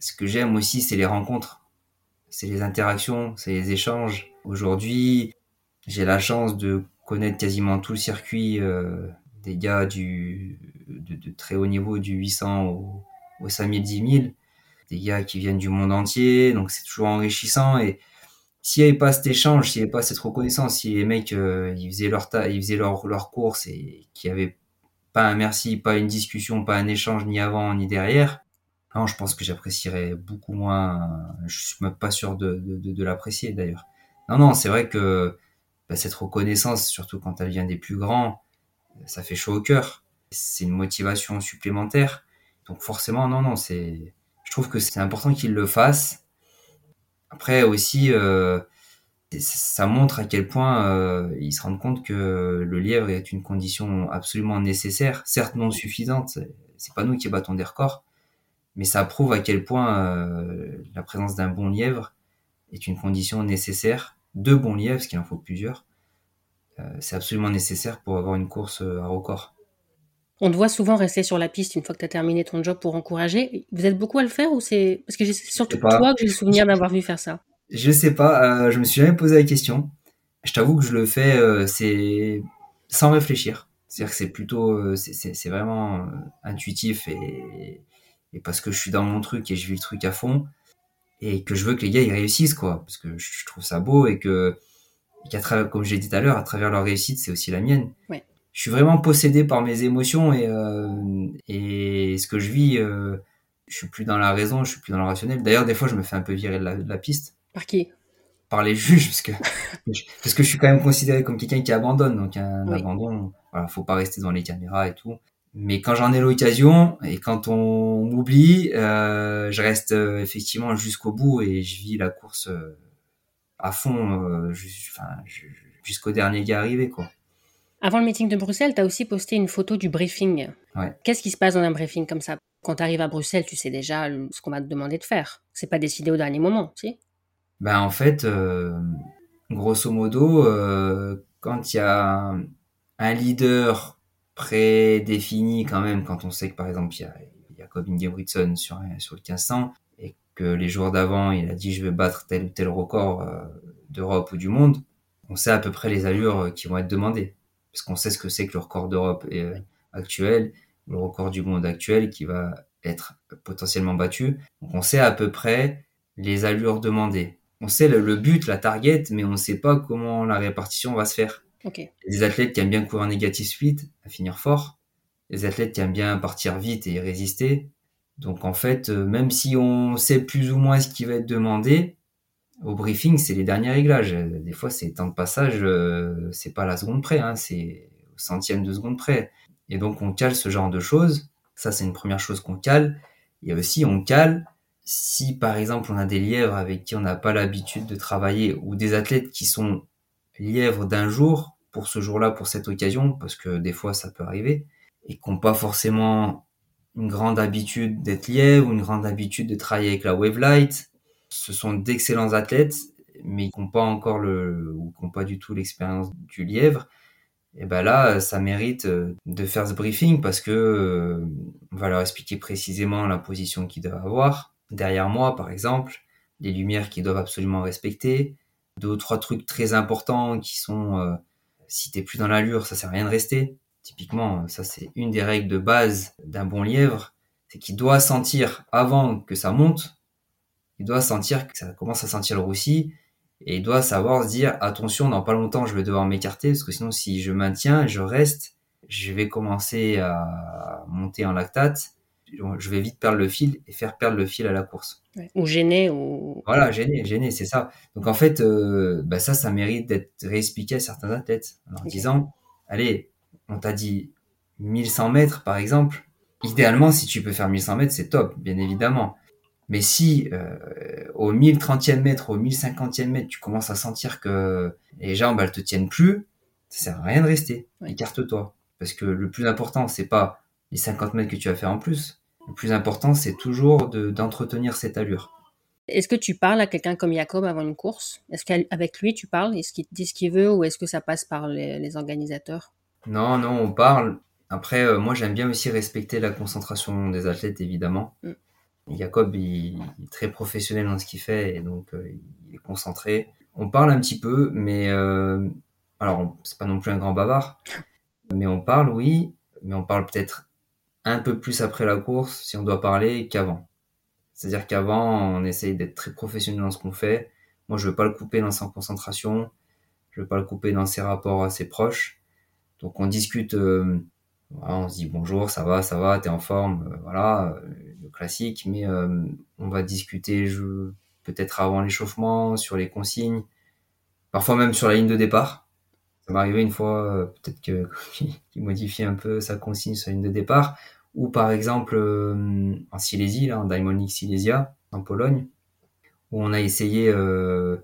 ce que j'aime aussi, c'est les rencontres. C'est les interactions, c'est les échanges. Aujourd'hui, j'ai la chance de connaître quasiment tout le circuit euh, des gars du, de, très haut niveau du 800 au, au 5000, 10 000, des gars qui viennent du monde entier, donc c'est toujours enrichissant et s'il n'y avait pas cet échange, s'il n'y avait pas cette reconnaissance, si les mecs euh, ils faisaient leur ils faisaient leur leur course et qu'il n'y avait pas un merci, pas une discussion, pas un échange ni avant ni derrière, non, je pense que j'apprécierais beaucoup moins. Je suis même pas sûr de de, de, l'apprécier d'ailleurs. Non non, c'est vrai que bah, cette reconnaissance, surtout quand elle vient des plus grands, ça fait chaud au cœur. C'est une motivation supplémentaire. Donc forcément, non non, c'est je trouve que c'est important qu'ils le fassent après aussi, euh, ça montre à quel point euh, ils se rendent compte que le lièvre est une condition absolument nécessaire, certes non suffisante. C'est pas nous qui battons des records, mais ça prouve à quel point euh, la présence d'un bon lièvre est une condition nécessaire. De bons lièvres, parce qu'il en faut plusieurs, c'est absolument nécessaire pour avoir une course à record. On te voit souvent rester sur la piste une fois que tu as terminé ton job pour encourager. Vous êtes beaucoup à le faire ou c'est parce que c'est surtout toi que j'ai le souvenir d'avoir vu faire ça. Je sais pas, euh, je me suis jamais posé la question. Je t'avoue que je le fais euh, c'est sans réfléchir. C'est-à-dire que c'est plutôt euh, c'est vraiment euh, intuitif et, et parce que je suis dans mon truc et je vis le truc à fond et que je veux que les gars ils réussissent quoi parce que je trouve ça beau et que qu'à travers comme j'ai dit tout à l'heure à travers leur réussite c'est aussi la mienne. Ouais je suis vraiment possédé par mes émotions et, euh, et ce que je vis, euh, je suis plus dans la raison, je suis plus dans le rationnel. D'ailleurs, des fois, je me fais un peu virer de la, de la piste. Par qui? Par les juges, parce que parce que je suis quand même considéré comme quelqu'un qui abandonne, donc un abandon. Voilà, faut pas rester devant les caméras et tout. Mais quand j'en ai l'occasion et quand on m'oublie, euh, je reste euh, effectivement jusqu'au bout et je vis la course euh, à fond, jusqu'au dernier gars arrivé, quoi. Avant le meeting de Bruxelles, tu as aussi posté une photo du briefing. Qu'est-ce qui se passe dans un briefing comme ça? Quand tu arrives à Bruxelles, tu sais déjà ce qu'on va te demander de faire. C'est pas décidé au dernier moment, si? Ben en fait, euh, grosso modo, euh, quand il y a un leader prédéfini quand même, quand on sait que par exemple il y a Jacob Ingebrigtsen sur, sur le 1500 et que les jours d'avant il a dit je vais battre tel ou tel record euh, d'Europe ou du monde, on sait à peu près les allures qui vont être demandées parce qu'on sait ce que c'est que le record d'Europe euh, actuel, le record du monde actuel qui va être potentiellement battu. Donc on sait à peu près les allures demandées. On sait le, but, la target, mais on ne sait pas comment la répartition va se faire. Okay. Des athlètes qui aiment bien courir en négatif suite, à finir fort. Des athlètes qui aiment bien partir vite et résister. Donc en fait, euh, même si on sait plus ou moins ce qui va être demandé, au briefing, c'est les derniers réglages. Des fois, c'est temps de passage, euh, c'est pas la seconde près, hein, c'est centième de seconde près. Et donc, on cale ce genre de choses. Ça, c'est une première chose qu'on cale. Et aussi, on cale si, par exemple, on a des lièvres avec qui on n'a pas l'habitude de travailler ou des athlètes qui sont lièvres d'un jour pour ce jour-là, pour cette occasion, parce que des fois, ça peut arriver, et qui n'ont pas forcément une grande habitude d'être lièvres ou une grande habitude de travailler avec la wave light ce sont d'excellents athlètes, mais qui n'ont pas encore le, ou qui n'ont pas du tout l'expérience du lièvre. Et ben là, ça mérite euh, de faire ce briefing parce que euh, on va leur expliquer précisément la position qu'ils doivent avoir. Derrière moi, par exemple, les lumières qu'ils doivent absolument respecter, deux ou trois trucs très importants qui sont euh, si t'es plus dans l'allure, ça sert à rien de rester. Typiquement, ça c'est une des règles de base d'un bon lièvre, c'est qu'il doit sentir avant que ça monte il doit sentir que ça commence à sentir le roussi et il doit savoir se dire attention dans pas longtemps je vais devoir m'écarter parce que sinon si je maintiens je reste je vais commencer à monter en lactate. Je vais vite perdre le fil et faire perdre le fil à la course. Ou gêner ou voilà gêner gêner c'est ça. Donc en fait euh, bah ça ça mérite d'être réexpliqué à certains athlètes en leur disant allez on t'a dit 1100 mètres par exemple. Idéalement si tu peux faire 1100 mètres c'est top bien évidemment mais si euh, au 1030e mètre, au 1050e mètre, tu commences à sentir que les jambes elles te tiennent plus, ça sert à rien de rester. Écarte-toi. Parce que le plus important, c'est pas les 50 mètres que tu vas faire en plus. Le plus important, c'est toujours d'entretenir cette allure. Est-ce que tu parles à quelqu'un comme Jacob avant une course? Est-ce qu'avec lui tu parles? Est-ce qu'il te dit ce qu'il veut ou est-ce que ça passe par les, organisateurs? Non, non, on parle. Après, euh, moi j'aime bien aussi respecter la concentration des athlètes, évidemment. Mm. Jacob, il, est très professionnel dans ce qu'il fait et donc euh, il est concentré. On parle un petit peu, mais euh, alors c'est pas non plus un grand bavard, mais on parle, oui, mais on parle peut-être un peu plus après la course si on doit parler qu'avant. C'est-à-dire qu'avant, on essaye d'être très professionnel dans ce qu'on fait. Moi, je veux pas le couper dans sa concentration. Je veux pas le couper dans ses rapports à ses proches. Donc, on discute. Euh, on se dit bonjour, ça va, ça va, t'es en forme, euh, voilà, euh, le classique. Mais on va discuter peut-être avant l'échauffement, sur les consignes, parfois même sur la ligne de départ. Ça m'est arrivé une fois, peut-être que qu'il modifie un peu sa consigne sur la ligne de départ, ou par exemple en Silésie, là, en Diamond League Silesia, en Pologne, où on a essayé, euh,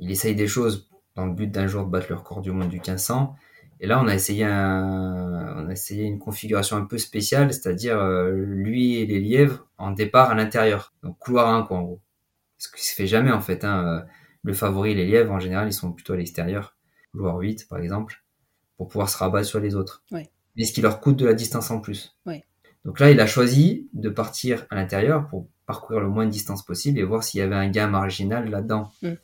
il essaye des choses dans le but d'un jour de battre le record du monde du 1500. Et là, on a essayé un, on a essayé une configuration un peu spéciale, c'est-à-dire euh, lui et les lièvres en départ à l'intérieur, donc couloir 1 quoi en gros. Ce qui se fait jamais en fait. Hein. Euh, le favori, les lièvres en général, ils sont plutôt à l'extérieur, couloir 8 par exemple, pour pouvoir se rabattre sur les autres. Ouais. Mais ce qui leur coûte de la distance en plus. Ouais. Donc là, il a choisi de partir à l'intérieur pour parcourir le moins de distance possible et voir s'il y avait un gain marginal là-dedans. Mm.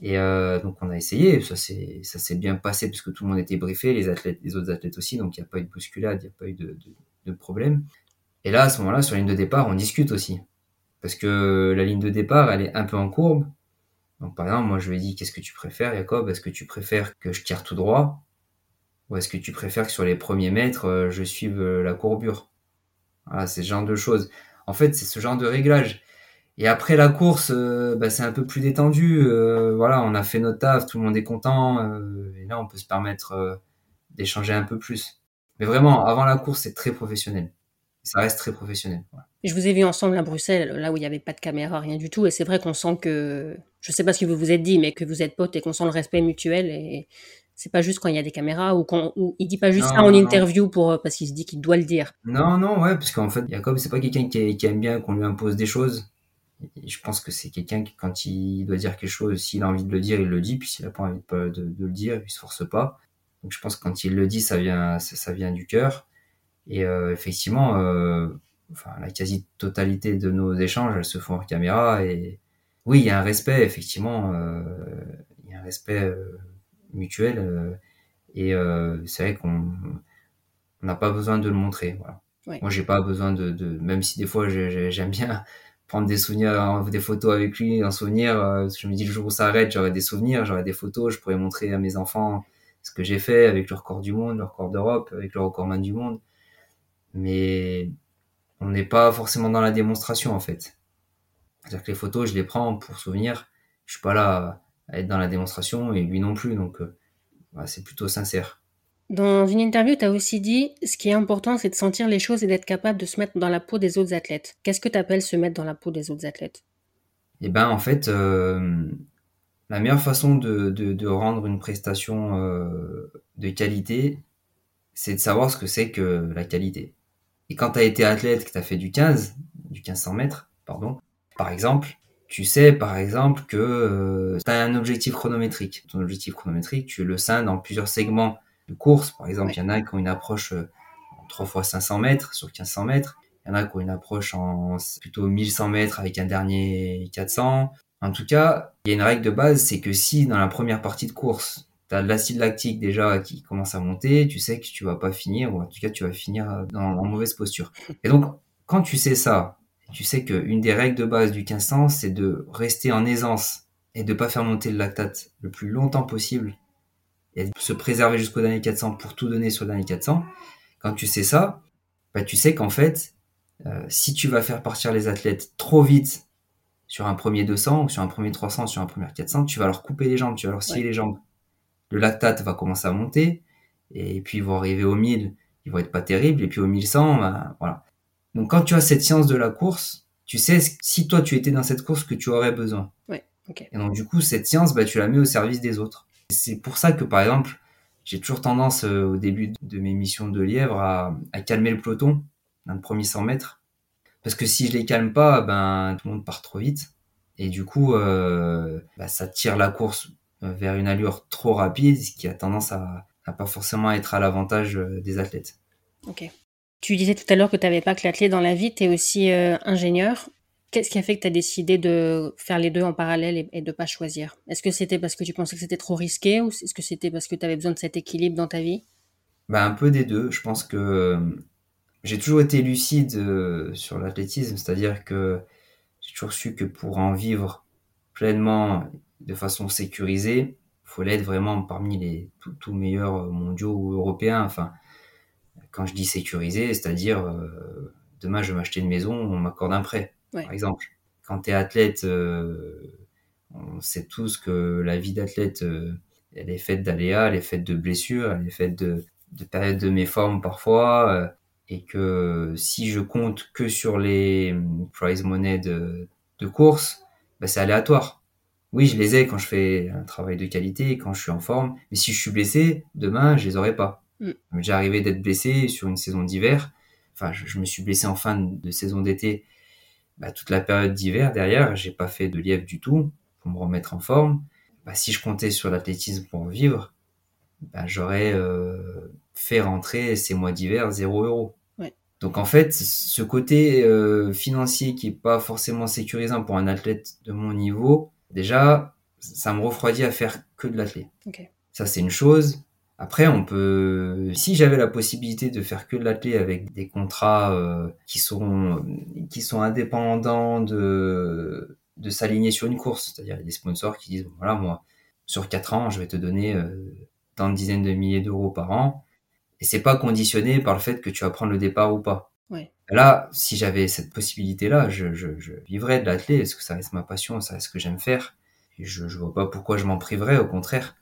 Et euh, donc on a essayé, ça s'est ça s'est bien passé puisque tout le monde était briefé, les athlètes, les autres athlètes aussi, donc il n'y a pas eu de bousculade, il n'y a pas eu de, de, de, problème. Et là à ce moment-là sur la ligne de départ, on discute aussi parce que la ligne de départ elle est un peu en courbe. Donc par exemple moi je lui ai dit qu'est-ce que tu préfères Jacob? Est-ce que tu préfères que je tire tout droit? Ou est-ce que tu préfères que sur les premiers mètres euh, je suive euh, la courbure? Voilà c'est ce genre de choses. En fait, c'est ce genre de réglage. Et après la course, euh, bah, c'est un peu plus détendu. Euh, voilà, on a fait notre taf, tout le monde est content. Euh, et là, on peut se permettre d'échanger un peu plus. Mais vraiment, avant la course, c'est très professionnel. Ça reste très professionnel. Je vous ai vu ensemble à Bruxelles, là où il n'y avait pas de caméra, rien du tout. Et c'est vrai qu'on sent que, je ne sais pas ce que vous vous êtes dit, mais que vous êtes potes et qu'on sent le respect mutuel. Et c'est pas juste quand il y a des caméras ou quand ou il dit pas juste ça en interview pour parce qu'il se dit qu'il doit le dire. Non, non, ouais, parce qu'en fait, Jacob, c'est pas quelqu'un qui, qui, aime bien qu'on lui impose des choses. Je pense que c'est quelqu'un qui, quand il doit dire quelque chose, s'il a envie de le dire, il le dit. Puis s'il a pas envie de, de, de, le dire, il se force pas. Donc je pense que quand il le dit, ça vient, ça, ça vient du cœur. Et euh, effectivement, euh, enfin, la quasi-totalité de nos échanges, elles se font en caméra. Et oui, il y a un respect, effectivement. Euh, il y a un respect euh, mutuelle. Euh, et euh, c'est vrai qu'on n'a pas besoin de le montrer. Voilà. Moi, j'ai pas besoin de, de, même si des fois j'aime bien prendre des souvenirs, des photos avec lui, un souvenir. Euh, je me dis le jour où ça arrête, j'aurai des souvenirs, j'aurai des photos, je pourrais montrer à mes enfants ce que j'ai fait avec le record du monde, le record d'Europe, avec le recordman du monde. Mais on n'est pas forcément dans la démonstration en fait. C'est-à-dire que les photos, je les prends pour souvenir. Je suis pas là à être dans la démonstration et lui non plus. Donc, euh, c'est plutôt sincère. Dans une interview, tu as aussi dit ce qui est important, c'est de sentir les choses et d'être capable de se mettre dans la peau des autres athlètes. Qu'est-ce que tu appelles se mettre dans la peau des autres athlètes? Eh ben, en fait, euh, la meilleure façon de, rendre une prestation euh, de qualité, c'est de savoir ce que c'est que la qualité. Et quand tu as été athlète, que tu as fait du 15, du 1500 mètres, pardon, par exemple, tu sais, par exemple, que euh, tu as un objectif chronométrique. Ton objectif chronométrique, tu le scindes dans plusieurs segments de course. Par exemple, il y en a qui ont une approche euh, en 3 fois 500 mètres sur 1500 mètres. Il y en a qui ont une approche en plutôt 1100 mètres avec un dernier 400. En tout cas, il y a une règle de base, c'est que si dans la première partie de course, tu as de l'acide lactique déjà qui commence à monter, tu sais que tu vas pas finir, ou en tout cas tu vas finir dans, en mauvaise posture. Et donc, quand tu sais ça, tu sais qu'une des règles de base du 1500, c'est de rester en aisance et de pas faire monter le lactate le plus longtemps possible et se préserver jusqu'au dernier 400 pour tout donner sur le dernier 400. Quand tu sais ça, bah, tu sais qu'en fait, euh, si tu vas faire partir les athlètes trop vite sur un premier 200 ou sur un premier 300, sur un premier 400, tu vas leur couper les jambes, tu vas leur scier les jambes. Le lactate va commencer à monter et puis ils vont arriver au 1000, ils vont être pas terribles et puis au 1100, bah, voilà. Donc quand tu as cette science de la course, tu sais si toi tu étais dans cette course que tu aurais besoin. Ouais. Et donc du coup cette science, bah, tu la mets au service des autres. C'est pour ça que par exemple, j'ai toujours tendance euh, au début de mes missions de lièvre à, à calmer le peloton dans le premier 100 mètres. Parce que si je les calme pas, ben tout le monde part trop vite. Et du coup, euh, bah, ça tire la course euh, vers une allure trop rapide, ce qui a tendance à, à pas forcément être à l'avantage euh, des athlètes. Ok. Tu disais tout à l'heure que tu n'avais pas que l'athlète dans la vie, tu es aussi euh, ingénieur. Qu'est-ce qui a fait que tu as décidé de faire les deux en parallèle et, de pas choisir? Est-ce que c'était parce que tu pensais que c'était trop risqué ou est-ce que c'était parce que tu avais besoin de cet équilibre dans ta vie? Bah, Un peu des deux. Je pense que euh, j'ai toujours été lucide euh, sur l'athlétisme, c'est-à-dire que j'ai toujours su que pour en vivre pleinement, de façon sécurisée, faut l'être vraiment parmi les tout, tout meilleurs mondiaux ou européens. Enfin, quand je dis sécurisé, c'est-à-dire euh, demain je vais m'acheter une maison, on m'accorde un prêt, Ouais. par exemple. Quand tu es athlète, euh, on sait tous que la vie d'athlète, euh, elle est faite d'aléas, elle est faite de blessures, elle est faite de, de périodes de méformes parfois, euh, et que si je compte que sur les prize money de, de course, ben, c'est aléatoire. Oui, je les ai quand je fais un travail de qualité, quand je suis en forme, mais si je suis blessé, demain, je les aurai pas. Mm. Déjà arrivé d'être blessé sur une saison d'hiver. Enfin, je, je me suis blessé en fin de saison d'été. Bah, toute la période d'hiver derrière, j'ai pas fait de lièvre du tout pour me remettre en forme. Bah, si je comptais sur l'athlétisme pour vivre, bah, j'aurais euh, fait rentrer ces mois d'hiver 0 euros. Ouais. Donc en fait, ce côté euh, financier qui est pas forcément sécurisant pour un athlète de mon niveau, déjà, ça me refroidit à faire que de l'athlète. Ok. Ça, c'est une chose. Après, on peut, si j'avais la possibilité de faire que de l'athlé avec des contrats euh, qui sont qui sont indépendants de de s'aligner sur une course, c'est-à-dire des sponsors qui disent voilà moi sur quatre ans je vais te donner euh, tant de dizaines de milliers d'euros par an et c'est pas conditionné par le fait que tu vas prendre le départ ou pas. Ouais. Là, si j'avais cette possibilité-là, je, je, je vivrais de l'athlé parce que ça reste ma passion, ça reste ce que j'aime faire? Et je, je vois pas pourquoi je m'en priverais, au contraire.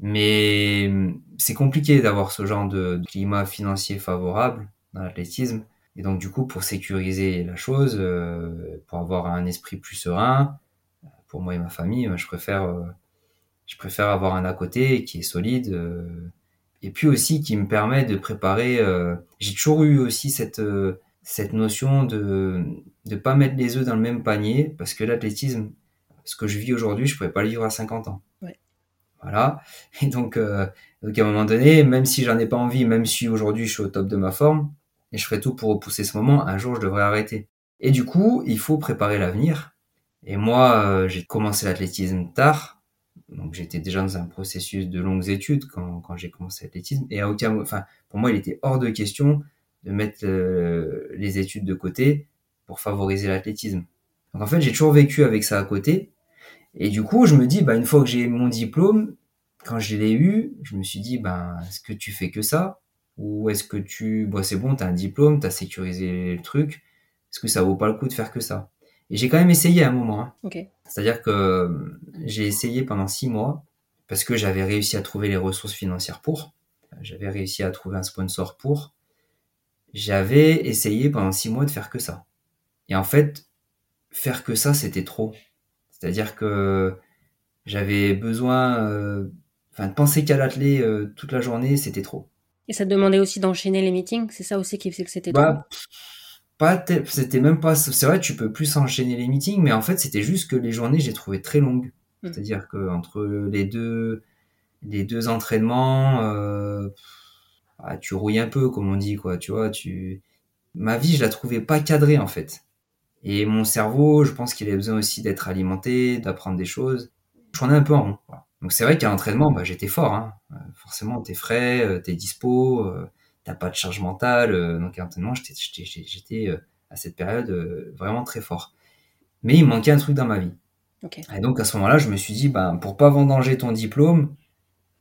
Mais c'est compliqué d'avoir ce genre de, climat financier favorable dans l'athlétisme. Et donc du coup, pour sécuriser la chose, euh, pour avoir un esprit plus serein, pour moi et ma famille, je préfère, euh, je préfère avoir un à côté qui est solide. euh, et puis aussi qui me permet de préparer. J'ai toujours eu aussi cette cette notion de de pas mettre les œufs dans le même panier parce que l'athlétisme, ce que je vis aujourd'hui, je pourrais pas le vivre à 50 ans. Voilà. Et donc, euh, donc à un moment donné, même si j'en ai pas envie, même si aujourd'hui je suis au top de ma forme, et je ferai tout pour repousser ce moment, un jour je devrais arrêter. Et du coup, il faut préparer l'avenir. Et moi, euh, j'ai commencé l'athlétisme tard. Donc j'étais déjà dans un processus de longues études quand, quand j'ai commencé l'athlétisme. Et à aucun, enfin, pour moi, il était hors de question de mettre euh, les études de côté pour favoriser l'athlétisme. Donc en fait, j'ai toujours vécu avec ça à côté. Et du coup, je me dis, bah, une fois que j'ai mon diplôme, quand je l'ai eu, je me suis dit, ben, est-ce que tu fais que ça? Ou est-ce que tu, bon, c'est bon, t'as un diplôme, t'as sécurisé le truc, est-ce que ça vaut pas le coup de faire que ça? Et j'ai quand même essayé à un moment. hein. Ok. C'est-à-dire que euh, j'ai essayé pendant six mois parce que j'avais réussi à trouver les ressources financières pour. J'avais réussi à trouver un sponsor pour. J'avais essayé pendant six mois de faire que ça. Et en fait, faire que ça, c'était trop. C'est-à-dire que j'avais besoin, euh, de penser qu'à l'athlé euh, toute la journée, c'était trop. Et ça te demandait aussi d'enchaîner les meetings C'est ça aussi qui faisait que c'était Bah, pas c'était même pas, c'est vrai, tu peux plus enchaîner les meetings, mais en fait, c'était juste que les journées, j'ai trouvé très longues. Mm. C'est-à-dire que entre les deux, les deux entraînements, euh, pff, ah, tu rouilles un peu, comme on dit, quoi. Tu vois, tu, ma vie, je la trouvais pas cadrée, en fait. Et mon cerveau, je pense qu'il a besoin aussi d'être alimenté, d'apprendre des choses. Je tournais un peu en rond. voilà. Donc c'est vrai qu'à l'entraînement, bah, j'étais fort. Hein. Euh, forcément, t'es frais, euh, t'es dispo, euh, t'as pas de charge mentale. donc à l'entraînement, j'étais, j'étais, j'étais à cette période vraiment très fort. Mais il manquait un truc dans ma vie. Ok. Et donc à ce moment-là, je me suis dit, bah, pour pas vendanger ton diplôme,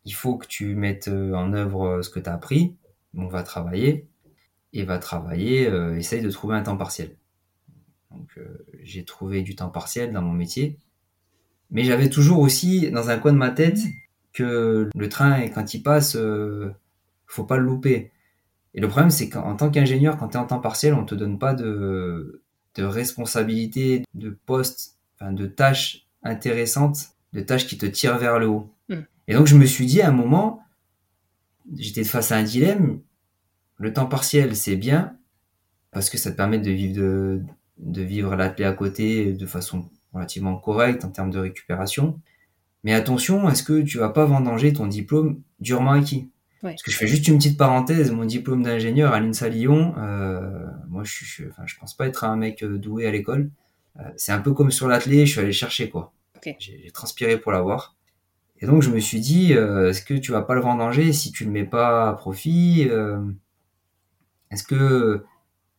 il faut que tu mettes en œuvre ce que tu as appris. Donc va travailler et va travailler, euh, essaye de trouver un temps partiel. Donc euh, j'ai trouvé du temps partiel dans mon métier. Mais j'avais toujours aussi dans un coin de ma tête que le train, quand il passe, euh, faut pas le louper. Et le problème, c'est qu'en tant qu'ingénieur, quand tu es en temps partiel, on te donne pas de, de responsabilité, de poste, enfin, de tâches intéressantes, de tâches qui te tirent vers le haut. Mm. Et donc, je me suis dit à un moment, j'étais face à un dilemme. Le temps partiel, c'est bien, parce que ça te permet de vivre, de, de vivre l'athlé à côté de façon relativement correcte en termes de récupération. Mais attention, est-ce que tu vas pas vendanger ton diplôme durement acquis Ouais. Parce que je fais juste une petite parenthèse, mon diplôme d'ingénieur à l'INSA Lyon, euh, moi je, enfin, je pense pas être un mec euh, doué à l'école. Euh, c'est un peu comme sur l'athlé, je suis allé chercher quoi. Ok. J'ai transpiré pour l'avoir. Et donc je me suis dit, euh, est-ce que tu vas pas le vendanger si tu le mets pas à profit Est-ce que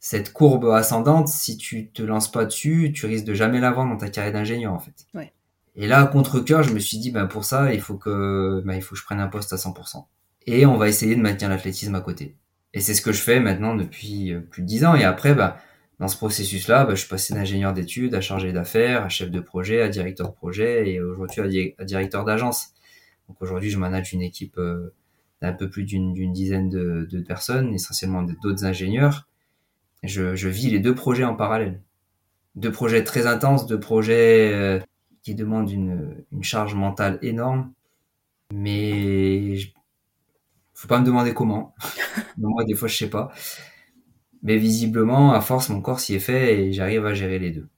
cette courbe ascendante, si tu te lances pas dessus, tu risques de jamais la vendre dans ta carrière d'ingénieur en fait. Ouais. Et là, contre cœur, je me suis dit, ben, pour ça, il faut que, ben, il faut que je prenne un poste à 100%. Et on va essayer de maintenir l'athlétisme à côté. Et c'est ce que je fais maintenant depuis euh, plus de 10 ans. Et après, ben, dans ce processus-là, ben, je suis passé d'ingénieur d'études à chargé d'affaires, à chef de projet, à directeur de projet et aujourd'hui à, directeur d'agence. Donc aujourd'hui, je manage une équipe euh, d'un peu plus d'une dizaine de, de, personnes, essentiellement d'autres ingénieurs. Je, je, vis les deux projets en parallèle. Deux projets très intenses, deux projets euh, qui demandent une, une, charge mentale énorme. Mais je, faut pas me demander comment. Moi, des fois, je sais pas. Mais visiblement, à force, mon corps s'y est fait et j'arrive à gérer les deux.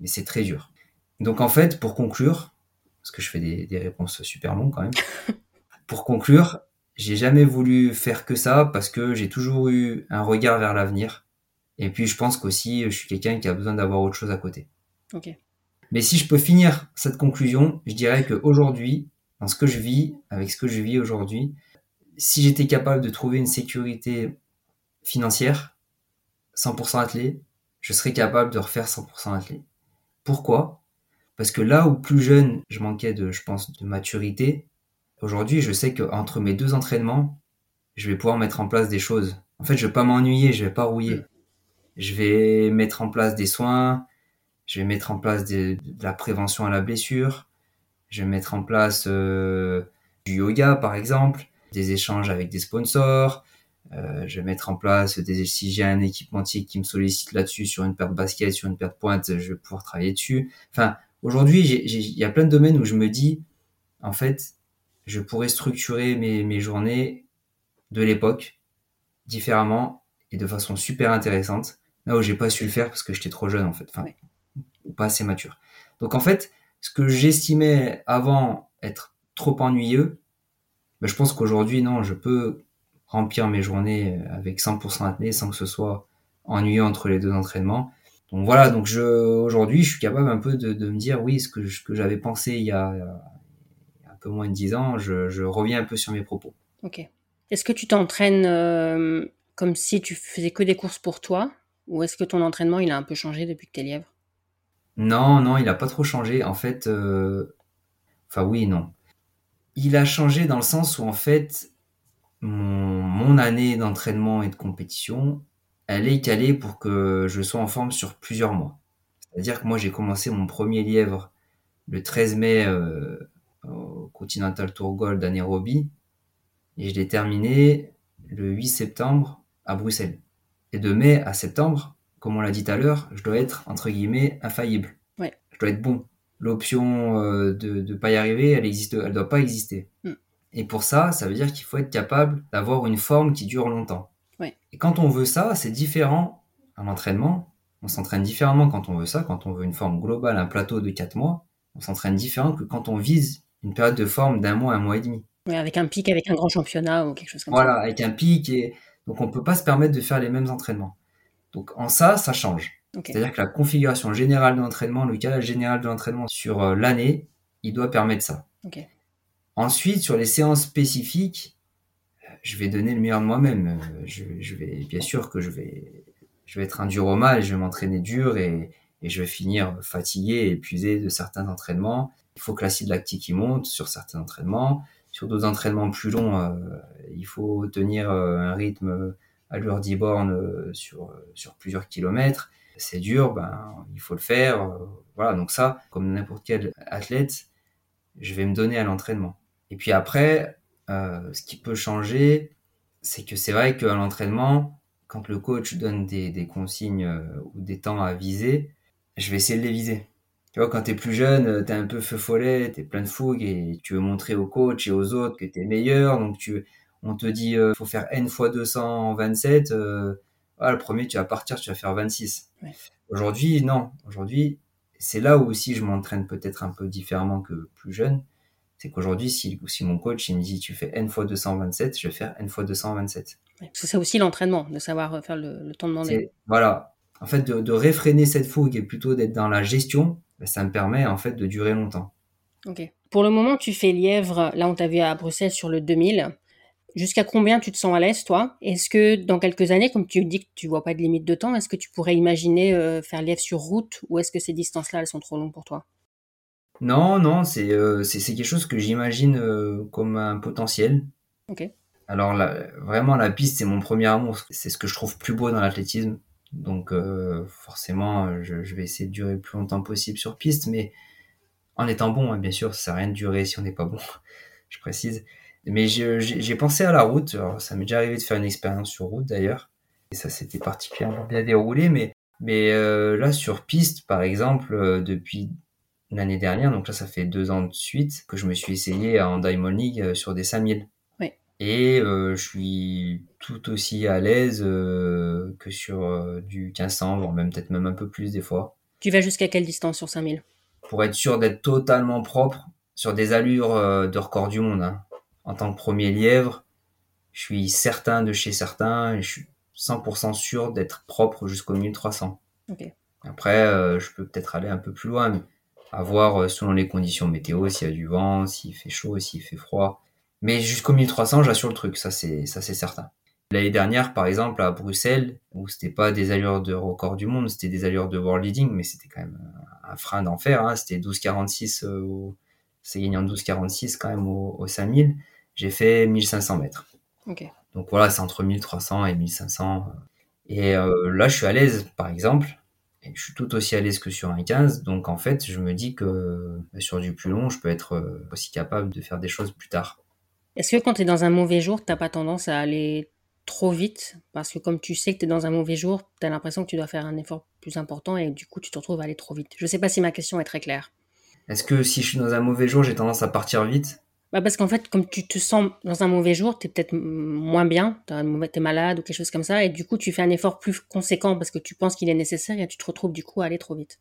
Mais c'est très dur. Donc en fait, pour conclure, parce que je fais des, des réponses super longues quand même, pour conclure, j'ai jamais voulu faire que ça parce que j'ai toujours eu un regard vers l'avenir. Et puis je pense qu'aussi, je suis quelqu'un qui a besoin d'avoir autre chose à côté. Ok. Mais si je peux finir cette conclusion, je dirais qu'aujourd'hui, dans ce que je vis, avec ce que je vis aujourd'hui, si j'étais capable de trouver une sécurité financière, 100% athlète, je serais capable de refaire 100% athlète. Pourquoi? Parce que là où plus jeune, je manquais de, je pense, de maturité, aujourd'hui, je sais qu'entre mes deux entraînements, je vais pouvoir mettre en place des choses. En fait, je vais pas m'ennuyer, je vais pas rouiller. Je vais mettre en place des soins, je vais mettre en place de, la prévention à la blessure, je vais mettre en place euh, du yoga, par exemple, des échanges avec des sponsors, euh, je vais mettre en place des si j'ai un équipementier qui me sollicite là-dessus sur une paire de basket, sur une paire de pointe, je vais pouvoir travailler dessus. Enfin, aujourd'hui, il y a plein de domaines où je me dis, en fait, je pourrais structurer mes journées de l'époque différemment et de façon super intéressante. Là où j'ai pas su le faire parce que j'étais trop jeune en fait, enfin, ou pas assez mature. Donc en fait, ce que j'estimais avant être trop ennuyeux, ben, je pense qu'aujourd'hui non, je peux remplir mes journées avec 100% apnée sans que ce soit ennuyeux entre les deux entraînements. Donc voilà, donc je aujourd'hui, je suis capable un peu de, de me dire oui, ce que, j'avais pensé il y, a, un peu moins de 10 ans, je, je, reviens un peu sur mes propos. Ok. Est-ce que tu t'entraînes euh, comme si tu faisais que des courses pour toi? Ou est-ce que ton entraînement il a un peu changé depuis que tu es lièvre? Non, non, il a pas trop changé. En fait, euh... enfin oui, non. Il a changé dans le sens où en fait, mon, mon année d'entraînement et de compétition, elle est calée pour que je sois en forme sur plusieurs mois. C'est-à-dire que moi, j'ai commencé mon premier lièvre le 13 mai euh, au Continental Tour Gold à Nairobi et je l'ai terminé le 8 septembre à Bruxelles. Et de mai à septembre, comme on l'a dit tout à l'heure, je dois être entre guillemets infaillible. Ouais. Je dois être bon. L'option euh, de ne pas y arriver, elle existe, elle doit pas exister. Mm. Et pour ça, ça veut dire qu'il faut être capable d'avoir une forme qui dure longtemps. Ouais. Et quand on veut ça, c'est différent en entraînement. On s'entraîne différemment quand on veut ça, quand on veut une forme globale, un plateau de 4 mois. On s'entraîne différent que quand on vise une période de forme d'un mois, un mois et demi. Ouais, avec un pic, avec un grand championnat ou quelque chose comme voilà, ça. Voilà, avec un pic. Et... Donc on peut pas se permettre de faire les mêmes entraînements. Donc en ça, ça change. Okay. C'est-à-dire que la configuration générale de l'entraînement, le calage général de l'entraînement sur euh, l'année, il doit permettre ça. Okay. Ensuite, sur les séances spécifiques, je vais donner le meilleur de moi-même. Je, je, vais, bien sûr que je vais, je vais être un dur au mal, je vais m'entraîner dur et, et, je vais finir fatigué, épuisé de certains entraînements. Il faut que l'acide lactique y monte sur certains entraînements. Sur d'autres entraînements plus longs, euh, il faut tenir euh, un rythme à l'heure d'e-borne euh, sur, sur plusieurs kilomètres. C'est dur, ben, il faut le faire. Voilà, donc ça, comme n'importe quel athlète, je vais me donner à l'entraînement. Et puis après, ce qui peut changer, c'est que c'est vrai qu'à l'entraînement, quand le coach donne des, des consignes ou des temps à viser, je vais essayer de les viser. Tu vois, quand t'es plus jeune, t'es un peu feu follet, t'es plein de fougue et tu veux montrer au coach et aux autres que t'es meilleur. Donc tu, on te dit, euh, faut faire n fois 200 en 27. Euh, ah, le premier, tu vas partir, tu vas faire 26. Ouais. Aujourd'hui, non. Aujourd'hui, c'est là où aussi je m'entraîne peut-être un peu différemment que plus jeune c'est qu'aujourd'hui, si, si, mon coach il me dit tu fais n fois 227, je vais faire n fois 227. Ouais, c'est aussi l'entraînement, de savoir faire le, le temps demandé. Voilà. En fait, de, de, réfréner cette fougue et plutôt d'être dans la gestion, ben, ça me permet en fait de durer longtemps. Ok. Pour le moment, tu fais lièvre, là on t'a vu à Bruxelles sur le 2000. Jusqu'à combien tu te sens à l'aise, toi? Est-ce que dans quelques années, comme tu dis que tu vois pas de limite de temps, est-ce que tu pourrais imaginer euh, faire lièvre sur route ou est-ce que ces distances-là, elles sont trop longues pour toi? Non, non, c'est euh, c'est quelque chose que j'imagine euh, comme un potentiel. Ok. Alors là, vraiment, la piste, c'est mon premier amour. C'est ce que je trouve plus beau dans l'athlétisme. Donc euh, forcément, je, je vais essayer de durer le plus longtemps possible sur piste, mais en étant bon, hein, bien sûr, ça sert à rien de durer si on n'est pas bon, je précise. Mais j'ai pensé à la route. Alors, ça m'est déjà arrivé de faire une expérience sur route d'ailleurs. Et ça s'était particulièrement bien déroulé. Mais, mais euh, là, sur piste, par exemple, euh, depuis l'année dernière, donc là, ça fait deux ans de suite que je me suis essayé en Diamond League euh, sur des 5000. Et euh, je suis tout aussi à l'aise euh, que sur euh, du 1500, voire même peut-être même un peu plus des fois Tu vas jusqu'à quelle distance sur 5000 pour être sûr d'être totalement propre sur des allures euh, de record du monde. hein. En tant que premier lièvre, je suis certain de chez certains et je suis 100% sûr d'être propre jusqu'au 1300. Ok. Après, euh, je peux peut-être aller un peu plus loin, mais à voir selon les conditions météo, s'il y a du vent, s'il fait chaud, s'il fait froid. Mais jusqu'au 1300, j'assure le truc, ça c'est ça c'est certain. L'année dernière, par exemple, à Bruxelles, où c'était pas des allures de record du monde, c'était des allures de world leading, mais c'était quand même un frein d'enfer. Hein. C'était 12,46 euh, au... c'est gagnant 12,46 quand même au, au 5000. J'ai fait 1500 mètres. Ok. Donc voilà, c'est entre 1300 et 1500. Et euh, là, je suis à l'aise, par exemple. Et je suis tout aussi à l'aise que sur un 15. Donc en fait, je me dis que bah, sur du plus long, je peux être euh, aussi capable de faire des choses plus tard. Est-ce que quand tu es dans un mauvais jour, t'as pas tendance à aller trop vite? Parce que comme tu sais que tu es dans un mauvais jour, tu as l'impression que tu dois faire un effort plus important et du coup, tu te retrouves à aller trop vite. Je sais pas si ma question est très claire. Est-ce que si je suis dans un mauvais jour, j'ai tendance à partir vite? Bah parce qu'en fait, comme tu te sens dans un mauvais jour, tu es peut-être moins bien, tu es malade ou quelque chose comme ça, et du coup, tu fais un effort plus conséquent parce que tu penses qu'il est nécessaire et tu te retrouves du coup à aller trop vite.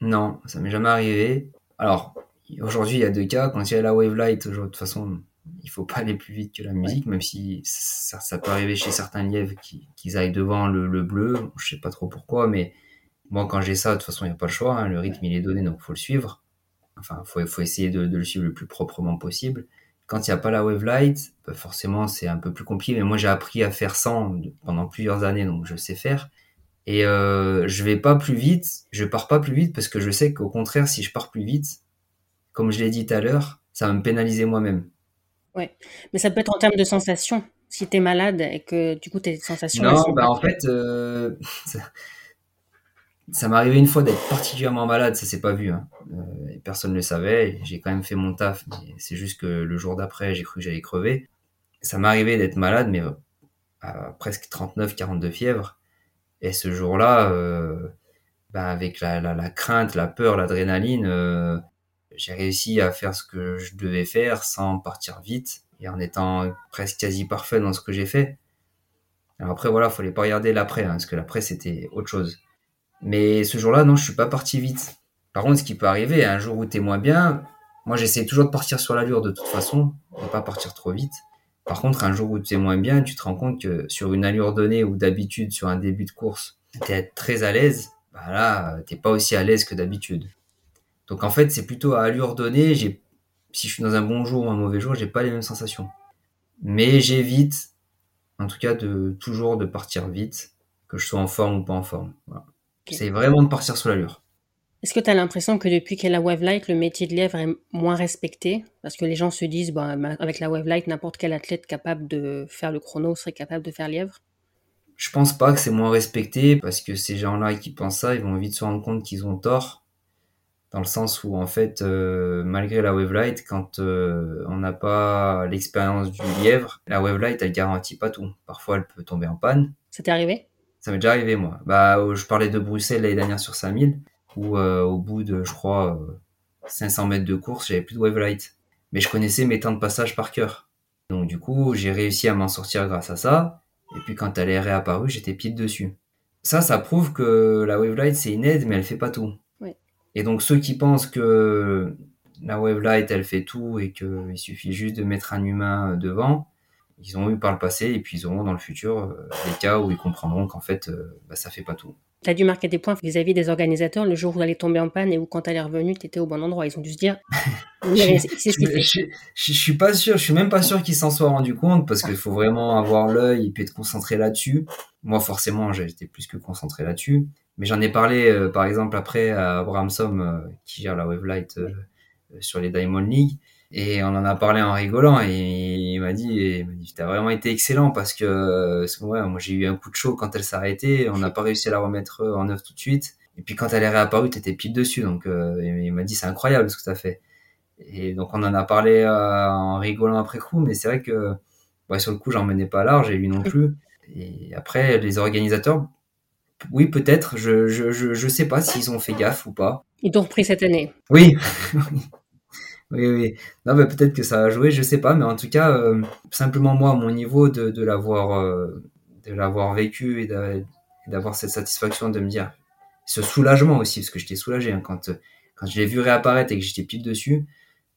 Non, ça m'est jamais arrivé. Alors, aujourd'hui, il y a deux cas. Quand il y a la wave light, de toute façon, il faut pas aller plus vite que la musique, même si ça, ça peut arriver chez certains lièvres qui, qu'ils aillent devant le, le bleu. Je sais pas trop pourquoi, mais moi, quand j'ai ça, de toute façon, il n'y a pas le choix. hein. Le rythme, il est donné, donc faut le suivre. Enfin, faut, faut essayer de, de le suivre le plus proprement possible. Quand il n'y a pas la wave light, bah, forcément, c'est un peu plus compliqué. Mais moi, j'ai appris à faire 100 de- pendant plusieurs années, donc je sais faire. Et euh, je vais pas plus vite, je pars pas plus vite parce que je sais qu'au contraire, si je pars plus vite, comme je l'ai dit tout à l'heure, ça va me pénaliser moi-même. Mais ça peut être en termes de sensations. Si tu es malade et que du coup tes sensations. Non, sont bah en fait, euh, ça, ça m'est arrivé une fois d'être particulièrement malade, ça s'est pas vu. Hein. Euh, personne ne le savait, j'ai quand même fait mon taf, c'est juste que le jour d'après, j'ai cru que j'allais crever. Ça m'est arrivé d'être malade, mais euh, à presque 39-42 fièvres. Et ce jour-là, euh, bah, avec la, la, la crainte, la peur, l'adrénaline, j'ai réussi à faire ce que je devais faire sans partir vite et en étant presque quasi parfait dans ce que j'ai fait. Alors après, voilà, fallait pas regarder l'après, hein, parce que l'après, c'était autre chose. Mais ce jour-là, non, je suis pas parti vite. Par contre, ce qui peut arriver, un jour où t'es moins bien, moi, j'essaie toujours de partir sur l'allure de toute façon, de pas partir trop vite. Par contre, un jour où tu es moins bien, tu te rends compte que sur une allure donnée ou d'habitude, sur un début de course, tu es très à l'aise, bah là, t'es pas aussi à l'aise que d'habitude. Donc en fait, c'est plutôt à allure donnée, j'ai, si je suis dans un bon jour ou un mauvais jour, j'ai pas les mêmes sensations. Mais j'évite, en tout cas, de toujours de partir vite, que je sois en forme ou pas en forme. Voilà. C'est vraiment de partir sur l'allure. Est-ce que tu as l'impression que depuis qu'il y a la wave light, le métier de lièvre est moins respecté? Parce que les gens se disent, bah, bah, avec la wave light, n'importe quel athlète capable de faire le chrono serait capable de faire lièvre. Je pense pas que c'est moins respecté parce que ces gens-là qui pensent ça, ils vont vite se rendre compte qu'ils ont tort. Dans le sens où, en fait, euh, malgré la wave light, quand euh, on n'a pas l'expérience du lièvre, la wave light, elle garantit pas tout. Parfois, elle peut tomber en panne. Ça t'est arrivé? Ça m'est déjà arrivé, moi. Bah, euh, je parlais de Bruxelles l'année dernière sur 5000, où euh, au bout de, je crois, euh, 500 mètres de course, j'avais plus de wave light. Mais je connaissais mes temps de passage par cœur. Donc du coup, j'ai réussi à m'en sortir grâce à ça. Et puis quand elle est réapparue, j'étais pile dessus. Ça, ça prouve que la wave light, c'est une aide, mais elle fait pas tout. Et donc ceux qui pensent que la wave light, elle fait tout et qu'il suffit juste de mettre un humain devant, ils ont eu par le passé et puis ils auront dans le futur euh, des cas où ils comprendront qu'en fait, euh, bah, ça fait pas tout. Tu as dû marquer des points vis-à-vis des organisateurs le jour où elle est tombée en panne et où quand elle est revenue, tu étais au bon endroit. Ils ont dû se dire, je, je, suis pas sûr, je suis même pas sûr qu'ils s'en soient rendu compte parce qu'il faut vraiment avoir l'œil et puis être concentré là-dessus. Moi, forcément, j'étais plus que concentré là-dessus. Mais j'en ai parlé, euh, par exemple, après à Abrahamson, euh, qui gère la Wave Light euh, sur les Diamond League. Et on en a parlé en rigolant et il m'a dit, il m'a dit, t'as vraiment été excellent parce que, parce que ouais, moi j'ai eu un coup de chaud quand elle s'arrêtait, on n'a pas réussi à la remettre en œuvre tout de suite. Et puis quand elle est réapparue, t'étais pile dessus. Donc euh, il m'a dit, c'est incroyable ce que t'as fait. Et donc on en a parlé euh, en rigolant après coup, mais c'est vrai que ouais, sur le coup j'en menais pas large et lui non plus. Et après les organisateurs, oui peut-être, je, je, je, je sais pas s'ils ont fait gaffe ou pas. Ils t'ont repris cette année. Oui. Oui, oui. Non, mais peut-être que ça a joué, je sais pas, mais en tout cas, euh, simplement moi, à mon niveau, de, de l'avoir, euh, de l'avoir vécu et d'avoir cette satisfaction de me dire, ce soulagement aussi, parce que j'étais soulagé hein, quand, quand je l'ai vu réapparaître et que j'étais pile dessus.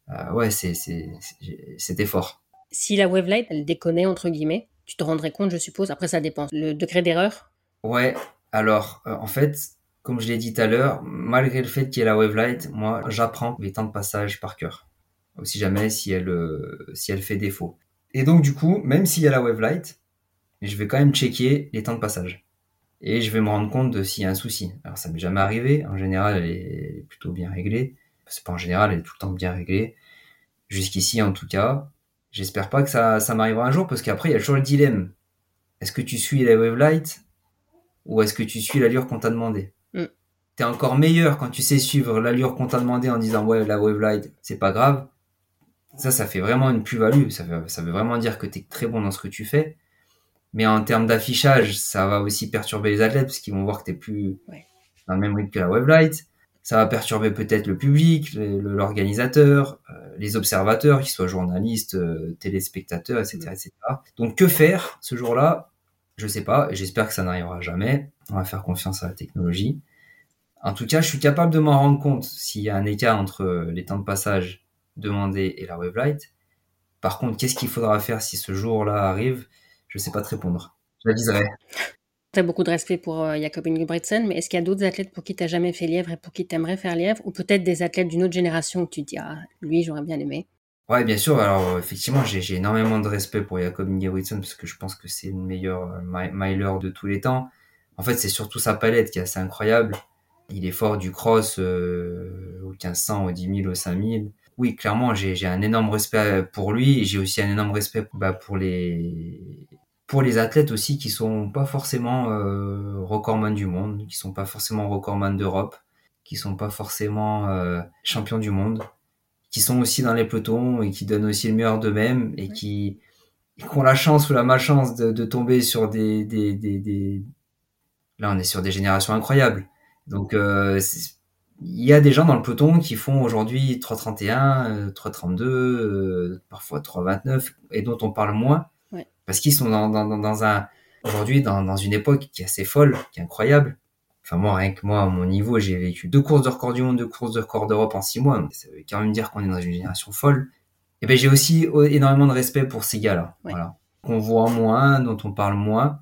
Euh, ouais, c'est, c'est, c'était fort. Si la wavelight, elle déconnait entre guillemets, tu te rendrais compte, je suppose. Après, ça dépend. Le degré d'erreur? Ouais. Alors, en fait, comme je l'ai dit tout à l'heure, malgré le fait qu'il y ait la wavelight, moi, j'apprends les temps de passage par cœur. Si jamais, si elle, euh, si elle fait défaut. Et donc, du coup, même s'il y a la wavelight, je vais quand même checker les temps de passage. Et je vais me rendre compte de s'il y a un souci. Alors, ça m'est jamais arrivé. En général, elle est plutôt bien réglée. C'est pas en général, elle est tout le temps bien réglée. Jusqu'ici, en tout cas. J'espère pas que ça, ça m'arrivera un jour parce qu'après, il y a toujours le dilemme. Est-ce que tu suis la wavelight ou est-ce que tu suis l'allure qu'on t'a demandé t'es encore meilleur quand tu sais suivre l'allure qu'on t'a demandé en disant ouais la wavelight c'est pas grave. Ça ça fait vraiment une plus-value. Ça veut, ça veut vraiment dire que t'es très bon dans ce que tu fais. Mais en termes d'affichage ça va aussi perturber les athlètes parce qu'ils vont voir que t'es plus dans le même rythme que la wavelight ça va perturber peut-être le public l'organisateur euh, les observateurs qu'ils soient journalistes euh, téléspectateurs etc etc donc que faire ce jour-là? Je sais pas j'espère que ça n'arrivera jamais on va faire confiance à la technologie en tout cas, je suis capable de m'en rendre compte s'il y a un écart entre les temps de passage demandés et la wavelight. Par contre, qu'est-ce qu'il faudra faire si ce jour-là arrive? Je ne sais pas te répondre. Je l'aviserai. Tu as beaucoup de respect pour euh, Jacob Ingebrigtsen, mais est-ce qu'il y a d'autres athlètes pour qui tu n'as jamais fait lièvre et pour qui tu aimerais faire lièvre? Ou peut-être des athlètes d'une autre génération où tu te dis, ah, lui, j'aurais bien aimé Ouais, bien sûr. Alors, effectivement, j'ai énormément de respect pour Jacob Ingebrigtsen parce que je pense que c'est le meilleur euh, miler de tous les temps. En fait, c'est surtout sa palette qui est assez incroyable. Il est fort du cross euh, au 1500, au 10 000, au 5000. Oui, clairement, j'ai un énorme respect pour lui et j'ai aussi un énorme respect bah, pour les pour les athlètes aussi qui sont pas forcément euh, recordman du monde, qui sont pas forcément recordman d'Europe, qui sont pas forcément euh, champions du monde, qui sont aussi dans les pelotons et qui donnent aussi le meilleur d'eux-mêmes et qui, qui, ont la chance ou la malchance de, de tomber sur des, des, des, des, là on est sur des générations incroyables. Donc, euh, il y a des gens dans le peloton qui font aujourd'hui 3,31, 3,32, euh, euh, parfois 3,29, et dont on parle moins, parce qu'ils sont dans, dans, dans un aujourd'hui dans, dans une époque qui est assez folle, qui est incroyable. Enfin moi, rien que moi, à mon niveau, j'ai vécu deux courses de record du monde, deux courses de record d'Europe en six mois. Ça veut quand même dire qu'on est dans une génération folle. Et ben j'ai aussi énormément de respect pour ces gars-là, voilà, qu'on voit moins, dont on parle moins,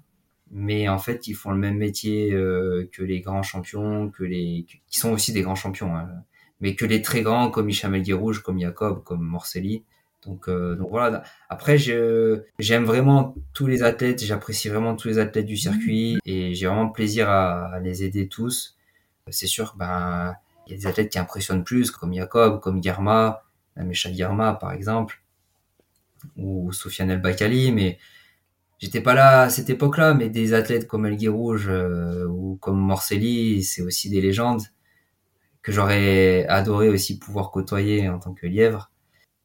mais en fait ils font le même métier euh, que les grands champions, que les qui sont aussi des grands champions, hein, mais que les très grands comme Hicham El Rouge, comme Jacob, comme Morcelli. Donc, euh, donc voilà. Après, j'aime vraiment tous les athlètes, j'apprécie vraiment tous les athlètes du circuit et j'ai vraiment plaisir à, à, les aider tous. C'est sûr, ben il y a des athlètes qui impressionnent plus, comme Jacob, comme Guerma, Mesha Guerma par exemple, ou Sofiane El Bakali, mais j'étais pas là à cette époque-là, mais des athlètes comme Elguy Rouge euh, ou comme Morcelli, c'est aussi des légendes que j'aurais adoré aussi pouvoir côtoyer en tant que lièvre.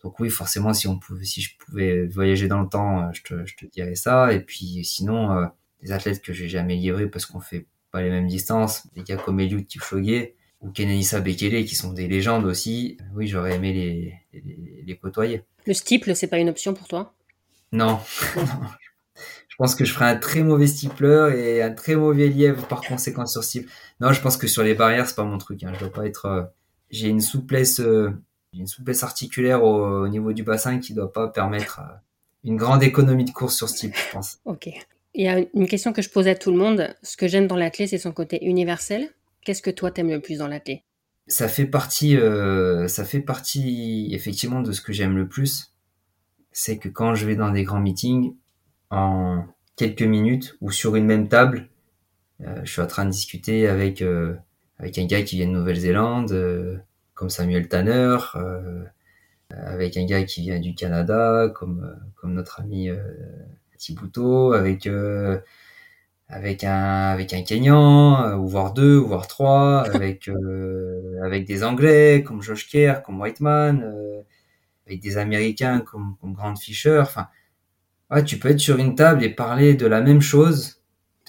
Donc oui, forcément, si on pouvait, si je pouvais voyager dans le temps, euh, je te, je te dirais ça. Et puis sinon, euh, des athlètes que j'ai jamais livrés parce qu'on fait pas les mêmes distances, des gars comme Eliud Kipchoge ou Kenenisa Bekele qui sont des légendes aussi. Oui, j'aurais aimé les, les, les côtoyer. Le steeple, c'est pas une option pour toi? Non. Je pense que je ferai un très mauvais stipler et un très mauvais lièvre par conséquent sur cible. Non, je pense que sur les barrières, c'est pas mon truc. Hein. Je dois pas être. Euh, j'ai une souplesse, euh, une souplesse articulaire au, niveau du bassin qui doit pas permettre euh, une grande économie de course sur ce type, je pense. Ok. Il y a une question que je pose à tout le monde. Ce que j'aime dans l'athlète, c'est son côté universel. Qu'est-ce que toi t'aimes le plus dans l'athlète Ça fait partie, ça fait partie effectivement de ce que j'aime le plus. C'est que quand je vais dans des grands meetings, en quelques minutes ou sur une même table, euh, je suis en train de discuter avec euh, avec un gars qui vient de Nouvelle-Zélande, euh, comme Samuel Tanner, avec un gars qui vient du Canada, comme, comme notre ami Thibouteau, avec avec un avec un Kenyan, euh, ou voire deux, ou voire trois, avec euh, avec des Anglais comme Josh Kerr, comme Whiteman, euh, avec des Américains comme comme Grant Fisher. Enfin, ouais, tu peux être sur une table et parler de la même chose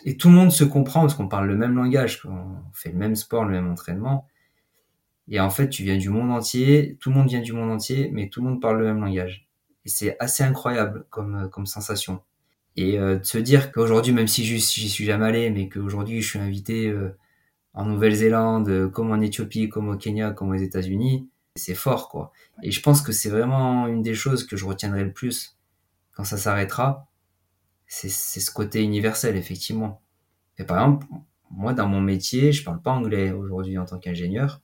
et tout le monde se comprend parce qu'on parle le même langage, on fait le même sport, le même entraînement. Et en fait, tu viens du monde entier, tout le monde vient du monde entier, mais tout le monde parle le même langage. Et c'est assez incroyable comme comme sensation. Et euh, de se dire qu'aujourd'hui, même si j'y suis jamais allé, mais qu'aujourd'hui je suis invité euh, en Nouvelle-Zélande, euh, comme en Éthiopie, comme au Kenya, comme aux États-Unis, c'est fort, quoi. Et je pense que c'est vraiment une des choses que je retiendrai le plus quand ça s'arrêtera. C'est ce côté universel, effectivement. Et par exemple, moi, dans mon métier, je parle pas anglais aujourd'hui en tant qu'ingénieur.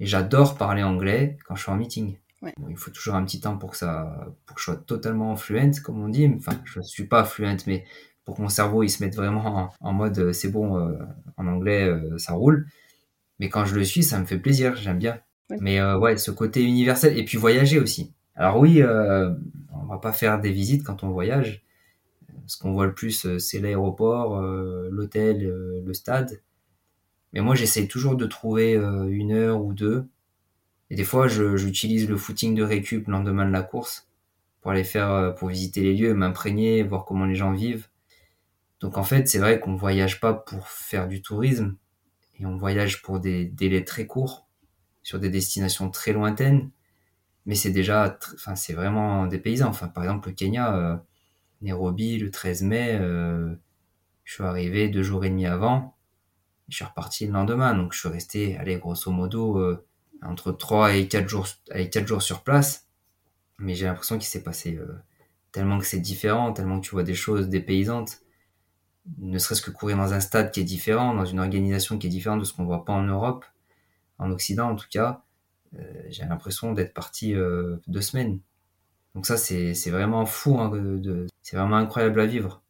Et j'adore parler anglais quand je suis en meeting il faut toujours un petit temps pour que ça, pour que je sois totalement fluent, comme on dit. Enfin, je suis pas fluent, mais pour que mon cerveau il se mette vraiment en, mode euh, c'est bon, euh, en anglais euh, ça roule. Mais quand je le suis, ça me fait plaisir, j'aime bien. Mais ouais, ce côté universel et puis voyager aussi. Alors oui, on va pas faire des visites quand on voyage. Ce qu'on voit le plus, c'est l'aéroport, l'hôtel, le stade. Mais moi, j'essaie toujours de trouver une heure ou deux et des fois, j'utilise le footing de récup le lendemain de la course pour aller faire, euh, pour visiter les lieux, m'imprégner, voir comment les gens vivent. Donc en fait, c'est vrai qu'on voyage pas pour faire du tourisme et on voyage pour des délais très courts sur des destinations très lointaines. Mais c'est déjà, enfin, c'est vraiment des paysans. Enfin, par exemple, le Kenya, euh, Nairobi, le 13 mai, euh, je suis arrivé deux jours et demi avant. Je suis reparti le lendemain. Donc, je suis resté, allez, grosso modo, entre 3 et 4 jours, 4 jours sur place. Mais j'ai l'impression qu'il s'est passé euh, tellement que c'est différent, tellement que tu vois des choses dépaysantes. Ne serait-ce que courir dans un stade qui est différent, dans une organisation qui est différente de ce qu'on voit pas en Europe, en Occident en tout cas. Euh, j'ai l'impression d'être parti euh, deux semaines. Donc ça, c'est vraiment fou, hein, c'est vraiment incroyable à vivre.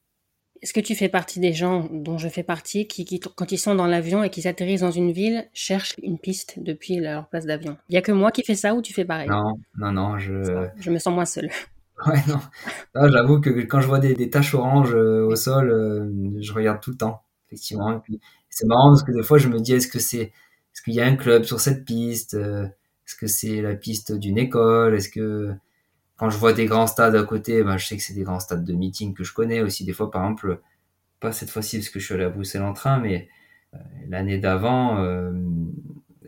Est-ce que tu fais partie des gens dont je fais partie qui, quand ils sont dans l'avion et qu'ils atterrissent dans une ville, cherchent une piste depuis leur place d'avion? Il y a que moi qui fais ça ou tu fais pareil? Non, non, non, je... Je me sens moins seul. Ouais, non. J'avoue que quand je vois des, taches oranges euh, au sol, euh, je regarde tout le temps, effectivement. C'est marrant parce que des fois, je me dis, est-ce que c'est, est-ce qu'il y a un club sur cette piste euh, Est-ce que c'est la piste d'une école Est-ce que quand je vois des grands stades à côté, ben, je sais que c'est des grands stades de meeting que je connais aussi. Des fois, par exemple, pas cette fois-ci parce que je suis allé à Bruxelles en train, mais euh, l'année d'avant, euh,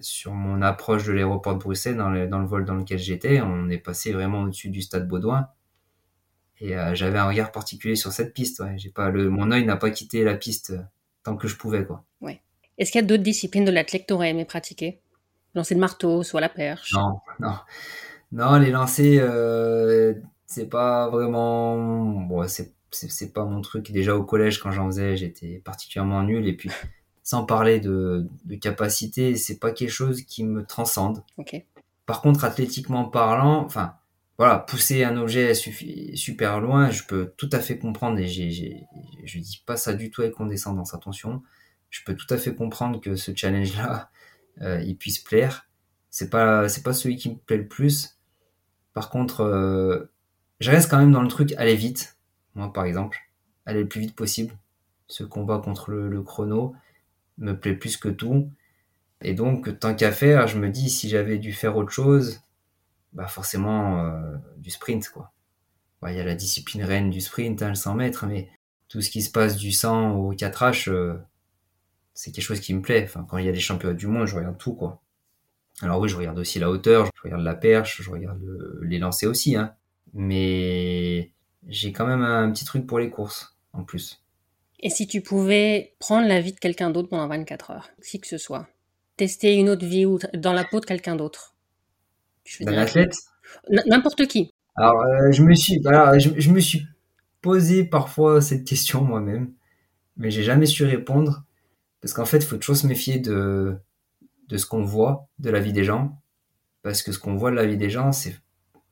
sur mon approche de l'aéroport de Bruxelles, dans le, dans le vol dans lequel j'étais, on est passé vraiment au-dessus du stade Baudouin. Et euh, j'avais un regard particulier sur cette piste. Ouais. J'ai pas le, mon œil n'a pas quitté la piste tant que je pouvais. Quoi. Ouais. Est-ce qu'il y a d'autres disciplines de l'athlète que tu aurais aimé pratiquer? Lancer le marteau, soit la perche? Non, non. Non, les lancers, euh, c'est pas vraiment. Bon, c'est, c'est, pas mon truc. Déjà au collège, quand j'en faisais, j'étais particulièrement nul. Et puis, sans parler de, de capacité, c'est pas quelque chose qui me transcende. Ok. Par contre, athlétiquement parlant, enfin, voilà, pousser un objet super loin, je peux tout à fait comprendre, et j'ai, j'ai, je dis pas ça du tout avec condescendance, attention, je peux tout à fait comprendre que ce challenge-là, euh, il puisse plaire. C'est pas, c'est pas celui qui me plaît le plus, par contre, euh, je reste quand même dans le truc aller vite. Moi, par exemple, aller le plus vite possible. Ce combat contre le, chrono me plaît plus que tout. Et donc, tant qu'à faire, je me dis, si j'avais dû faire autre chose, bah forcément euh, du sprint, quoi. Il y a la discipline reine du sprint, hein, le 100 mètres, mais tout ce qui se passe du 100 au 4H, euh, c'est quelque chose qui me plaît. Enfin, quand il y a les championnats du monde, je regarde tout, quoi. Alors oui, je regarde aussi la hauteur, je regarde la perche, je regarde les lancers aussi, hein. Mais j'ai quand même un petit truc pour les courses, en plus. Et si tu pouvais prendre la vie de quelqu'un d'autre pendant 24 heures, qui que ce soit, tester une autre vie ou dans la peau de quelqu'un d'autre? D'un athlète? N'importe qui. Alors, euh, je me suis, je, je, me suis posé parfois cette question moi-même, mais j'ai jamais su répondre parce qu'en fait, il faut toujours se méfier de de ce qu'on voit de la vie des gens, parce que ce qu'on voit de la vie des gens, c'est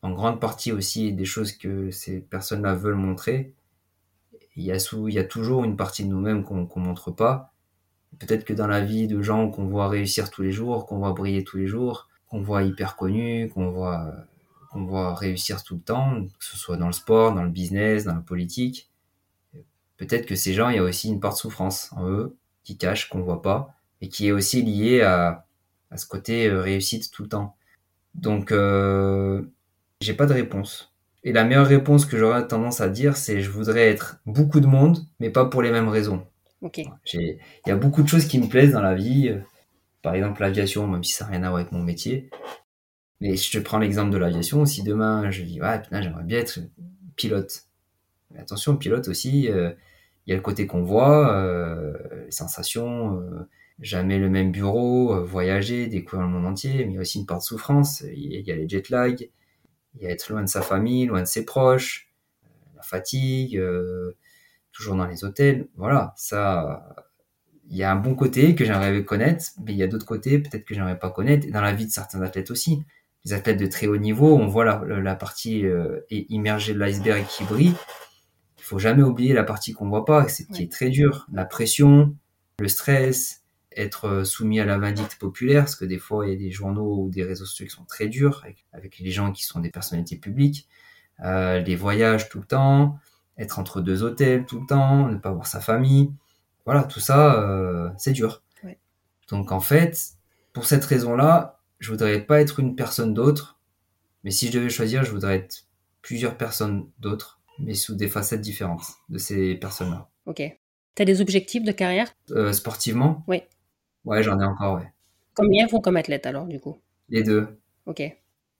en grande partie aussi des choses que ces personnes-là veulent montrer. Il y, a sous, il y a toujours une partie de nous-mêmes qu'on ne montre pas. Peut-être que dans la vie de gens qu'on voit réussir tous les jours, qu'on voit briller tous les jours, qu'on voit hyper connus, qu'on voit, qu'on voit réussir tout le temps, que ce soit dans le sport, dans le business, dans la politique. Peut-être que ces gens, il y a aussi une part de souffrance en eux qui cache, qu'on voit pas, et qui est aussi liée à, à ce côté euh, réussite tout le temps. Donc, euh, j'ai pas de réponse. Et la meilleure réponse que j'aurais tendance à dire, c'est je voudrais être beaucoup de monde, mais pas pour les mêmes raisons. Ok. Il y a beaucoup de choses qui me plaisent dans la vie. Par exemple, l'aviation, même si ça n'a rien à voir avec mon métier. Mais je te prends l'exemple de l'aviation. Si demain, je dis, ouais, putain, j'aimerais bien être pilote. Mais attention, pilote aussi, euh, il y a le côté qu'on voit, euh, les sensations, euh, jamais le même bureau, euh, voyager, découvrir le monde entier, mais il y a aussi une part de souffrance. Il y a les jet lag, il y a être loin de sa famille, loin de ses proches, la fatigue, toujours dans les hôtels. Voilà, ça, il y a un bon côté que j'aimerais connaître, mais il y a d'autres côtés peut-être que j'aimerais pas connaître. Et dans la vie de certains athlètes aussi. Les athlètes de très haut niveau, on voit la, la partie euh, immergée de l'iceberg qui brille. Il faut jamais oublier la partie qu'on voit pas, c'est qui est très dur. La pression, le stress, être soumis à la vindicte populaire, parce que des fois il y a des journaux ou des réseaux sociaux qui sont très durs avec, avec les gens qui sont des personnalités publiques, euh, les voyages tout le temps, être entre deux hôtels tout le temps, ne pas voir sa famille voilà, tout ça, euh, c'est dur. Ouais. Donc en fait, pour cette raison-là, je voudrais pas être une personne d'autre, mais si je devais choisir, je voudrais être plusieurs personnes d'autres, mais sous des facettes différentes de ces personnes-là. Ok. T'as des objectifs de carrière? Euh, sportivement? Oui. Ouais, j'en ai encore, ouais. Élève ou comme athlète alors du coup? Les deux. Ok.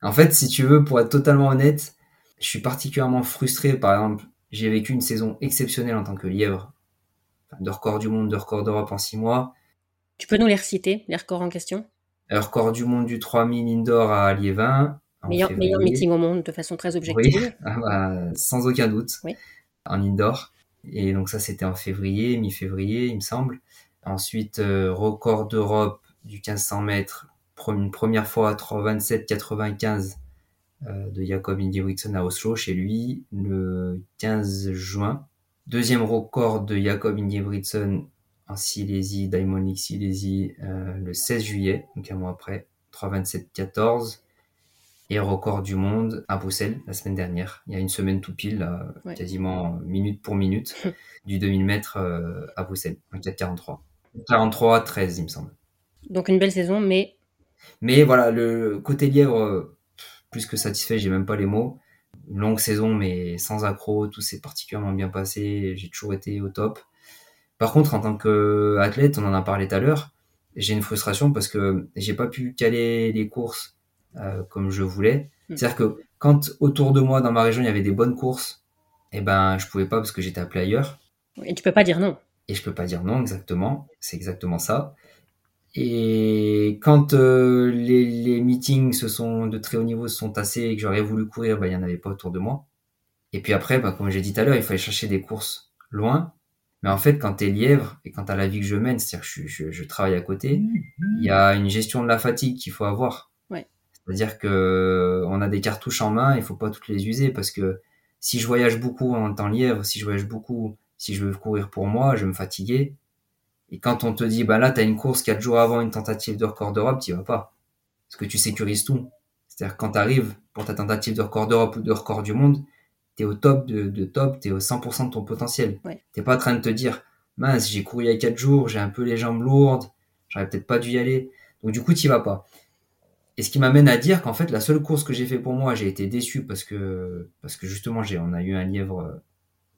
En fait, si tu veux, pour être totalement honnête, je suis particulièrement frustré. Par exemple, j'ai vécu une saison exceptionnelle en tant que lièvre enfin, de record du monde, de record d'Europe en six mois. Tu peux nous les reciter, les records en question? Un record du monde du 3000 indoor à Liévin. meilleur, meilleur meeting au monde de façon très Oui, objective. ah bah, sans aucun doute. Oui. En indoor. Et donc ça, c'était en février, mi-février, il me semble. Ensuite, euh, record d'Europe du 1500 mètres, une première fois à 3,27,95 euh, de Jacob Ingebrigtsen à Oslo, chez lui, le 15 juin. Deuxième record de Jacob Ingebrigtsen en Silésie, Diamond League Silésie, euh, le 16 juillet, donc un mois après, 3,27,14 et record du monde à Bruxelles la semaine dernière. Il y a une semaine tout pile, là, Ouais. quasiment minute pour minute, du 2000 mètres euh, à Bruxelles, en 4,43. 43, 13, il me semble. Donc une belle saison, mais Mais voilà, le côté lièvre, plus que satisfait, j'ai même pas les mots. Une longue saison, mais sans accroc, tout s'est particulièrement bien passé. J'ai toujours été au top. Par contre, en tant qu'athlète, on en a parlé tout à l'heure, j'ai une frustration parce que j'ai pas pu caler les courses euh, comme je voulais. Mm. C'est-à-dire que quand autour de moi, dans ma région, il y avait des bonnes courses, eh ben, je pouvais pas parce que j'étais appelé ailleurs. et tu peux pas dire non. Et je peux pas dire non exactement, c'est exactement ça. Et quand euh, les, les meetings se sont de très haut niveau se sont tassés et que j'aurais voulu courir, bah, il y en avait pas autour de moi. Et puis après, bah, comme j'ai dit tout à l'heure, il fallait chercher des courses loin. Mais en fait, quand t'es lièvre et quand t'as la vie que je mène, c'est-à-dire que je, je, je travaille à côté, il y a une gestion de la fatigue qu'il faut avoir. Ouais. C'est-à-dire que on a des cartouches en main, il faut pas toutes les user parce que si je voyage beaucoup en temps lièvre, si je voyage beaucoup, si je veux courir pour moi, je vais me fatiguer. Et quand on te dit, bah là, t'as une course quatre jours avant une tentative de record d'Europe, t'y vas pas. Parce que tu sécurises tout. C'est-à-dire que quand t'arrives pour ta tentative de record d'Europe ou de record du monde, t'es au top de, de top, t'es au 100% de ton potentiel. Ouais. T'es pas en train de te dire, mince, j'ai couru il y a quatre jours, j'ai un peu les jambes lourdes, j'aurais peut-être pas dû y aller. Donc du coup, t'y vas pas. Et ce qui m'amène à dire qu'en fait, la seule course que j'ai fait pour moi, j'ai été déçu parce que, parce que justement, j'ai, on a eu un lièvre euh,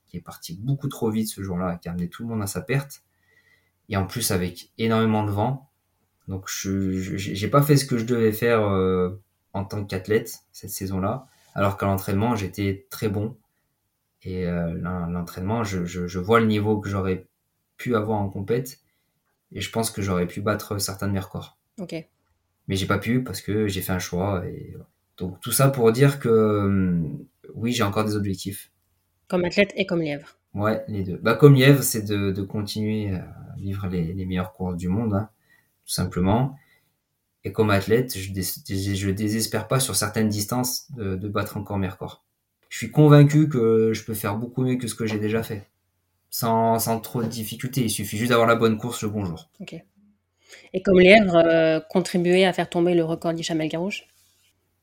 qui est parti beaucoup trop vite ce jour-là, qui a amené tout le monde à sa perte. Et en plus, avec énormément de vent. Donc, je, j'ai pas fait ce que je devais faire euh, en tant qu'athlète cette saison-là. Alors qu'à l'entraînement, j'étais très bon. Et euh, l'en- l'entraînement, je, je, je vois le niveau que j'aurais pu avoir en compète. Et je pense que j'aurais pu battre certains de mes records Ok. mais j'ai pas pu parce que j'ai fait un choix et donc tout ça pour dire que hum, oui j'ai encore des objectifs Comme athlète et comme lièvre. ouais les deux. Bah comme Lièvre c'est de, de continuer à vivre les, les meilleures courses du monde hein, tout simplement. Et comme athlète je, je désespère pas sur certaines distances de, de battre encore mes records. Je suis convaincu que je peux faire beaucoup mieux que ce que j'ai déjà fait. Sans, sans trop de difficultés. Il suffit juste d'avoir la bonne course le bon jour. Ok. Et comme lièvre, euh, contribuer à faire tomber le record d'Hicham El Garouche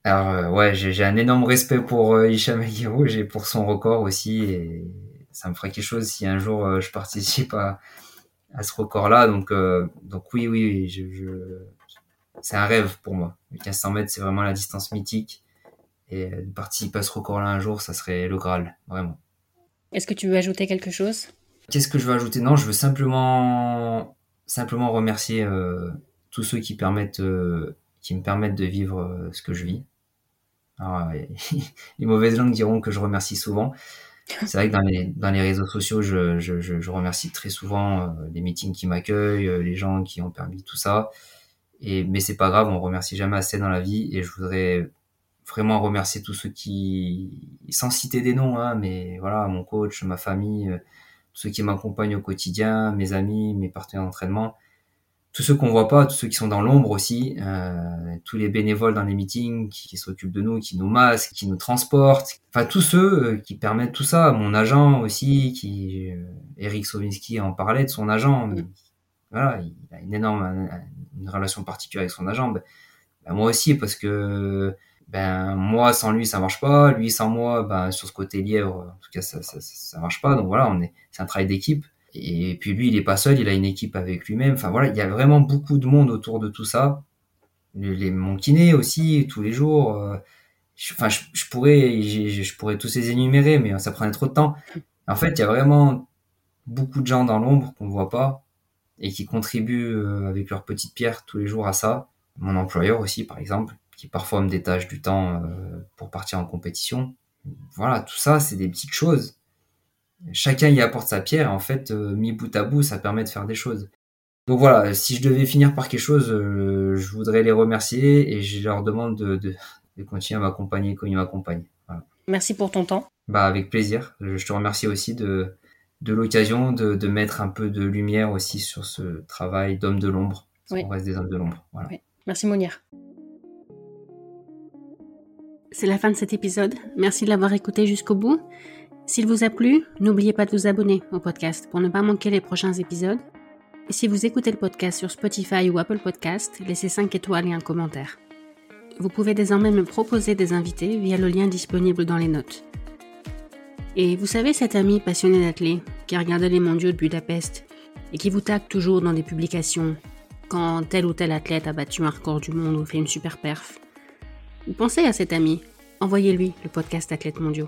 Alors euh, ouais, j'ai un énorme respect pour euh, Hicham Garouche et pour son record aussi. Et ça me ferait quelque chose si un jour euh, je participe à, à ce record-là. Donc, donc oui, oui, je, je... c'est un rêve pour moi. Le 1500 mètres, c'est vraiment la distance mythique. Et de participer à ce record-là un jour, ça serait le Graal, vraiment. Est-ce que tu veux ajouter quelque chose? Qu'est-ce que je veux ajouter? Non, je veux simplement simplement remercier euh, tous ceux qui permettent, euh, qui me permettent de vivre euh, ce que je vis. Alors, les mauvaises langues diront que je remercie souvent. C'est vrai que dans les, réseaux sociaux, je, je, remercie très souvent les meetings qui m'accueillent, les gens qui ont permis tout ça. Et, mais c'est pas grave, on remercie jamais assez dans la vie. Et je voudrais vraiment remercier tous ceux qui, sans citer des noms, hein, mais voilà, mon coach, ma famille, ceux qui m'accompagnent au quotidien, mes amis, mes partenaires d'entraînement, tous ceux qu'on voit pas, tous ceux qui sont dans l'ombre aussi, euh, tous les bénévoles dans les meetings qui, qui s'occupent de nous, qui nous masquent, qui nous transportent, enfin tous ceux euh, qui permettent tout ça. Mon agent aussi, qui euh, Eric Sovinski en parlait de son agent. Mais, voilà, il a une énorme une relation particulière avec son agent. Ben, ben moi aussi parce que ben moi sans lui ça marche pas, lui sans moi ben sur ce côté lièvre en tout cas ça ça, ça marche pas. Donc voilà, on est c'est un travail d'équipe et puis lui il est pas seul, il a une équipe avec lui-même. Enfin voilà, il y a vraiment beaucoup de monde autour de tout ça. Les mon kiné aussi tous les jours euh, je, enfin je, je pourrais je, je pourrais tous les énumérer mais ça prendrait trop de temps. En fait, il y a vraiment beaucoup de gens dans l'ombre qu'on voit pas et qui contribuent euh, avec leur petite pierre tous les jours à ça. Mon employeur aussi par exemple qui parfois me détache du temps euh, pour partir en compétition. Voilà, tout ça, c'est des petites choses. Chacun y apporte sa pierre. En fait, euh, mis bout à bout, ça permet de faire des choses. Donc voilà, si je devais finir par quelque chose, euh, je voudrais les remercier et je leur demande de, de, de continuer à m'accompagner comme ils m'accompagnent. Voilà. Merci pour ton temps. Bah avec plaisir. Je te remercie aussi de, de l'occasion de, de mettre un peu de lumière aussi sur ce travail d'homme de l'ombre. Oui. On reste des hommes de l'ombre. Voilà. Oui. Merci Mounir. C'est la fin de cet épisode. Merci de l'avoir écouté jusqu'au bout. S'il vous a plu, n'oubliez pas de vous abonner au podcast pour ne pas manquer les prochains épisodes. Et si vous écoutez le podcast sur Spotify ou Apple Podcast, laissez 5 étoiles et un commentaire. Vous pouvez désormais me proposer des invités via le lien disponible dans les notes. Et vous savez cet ami passionné d'athlète qui a regardé les mondiaux de Budapest et qui vous tague toujours dans des publications quand tel ou tel athlète a battu un record du monde ou fait une super perf Pensez à cet ami. Envoyez-lui le podcast Athlètes mondiaux.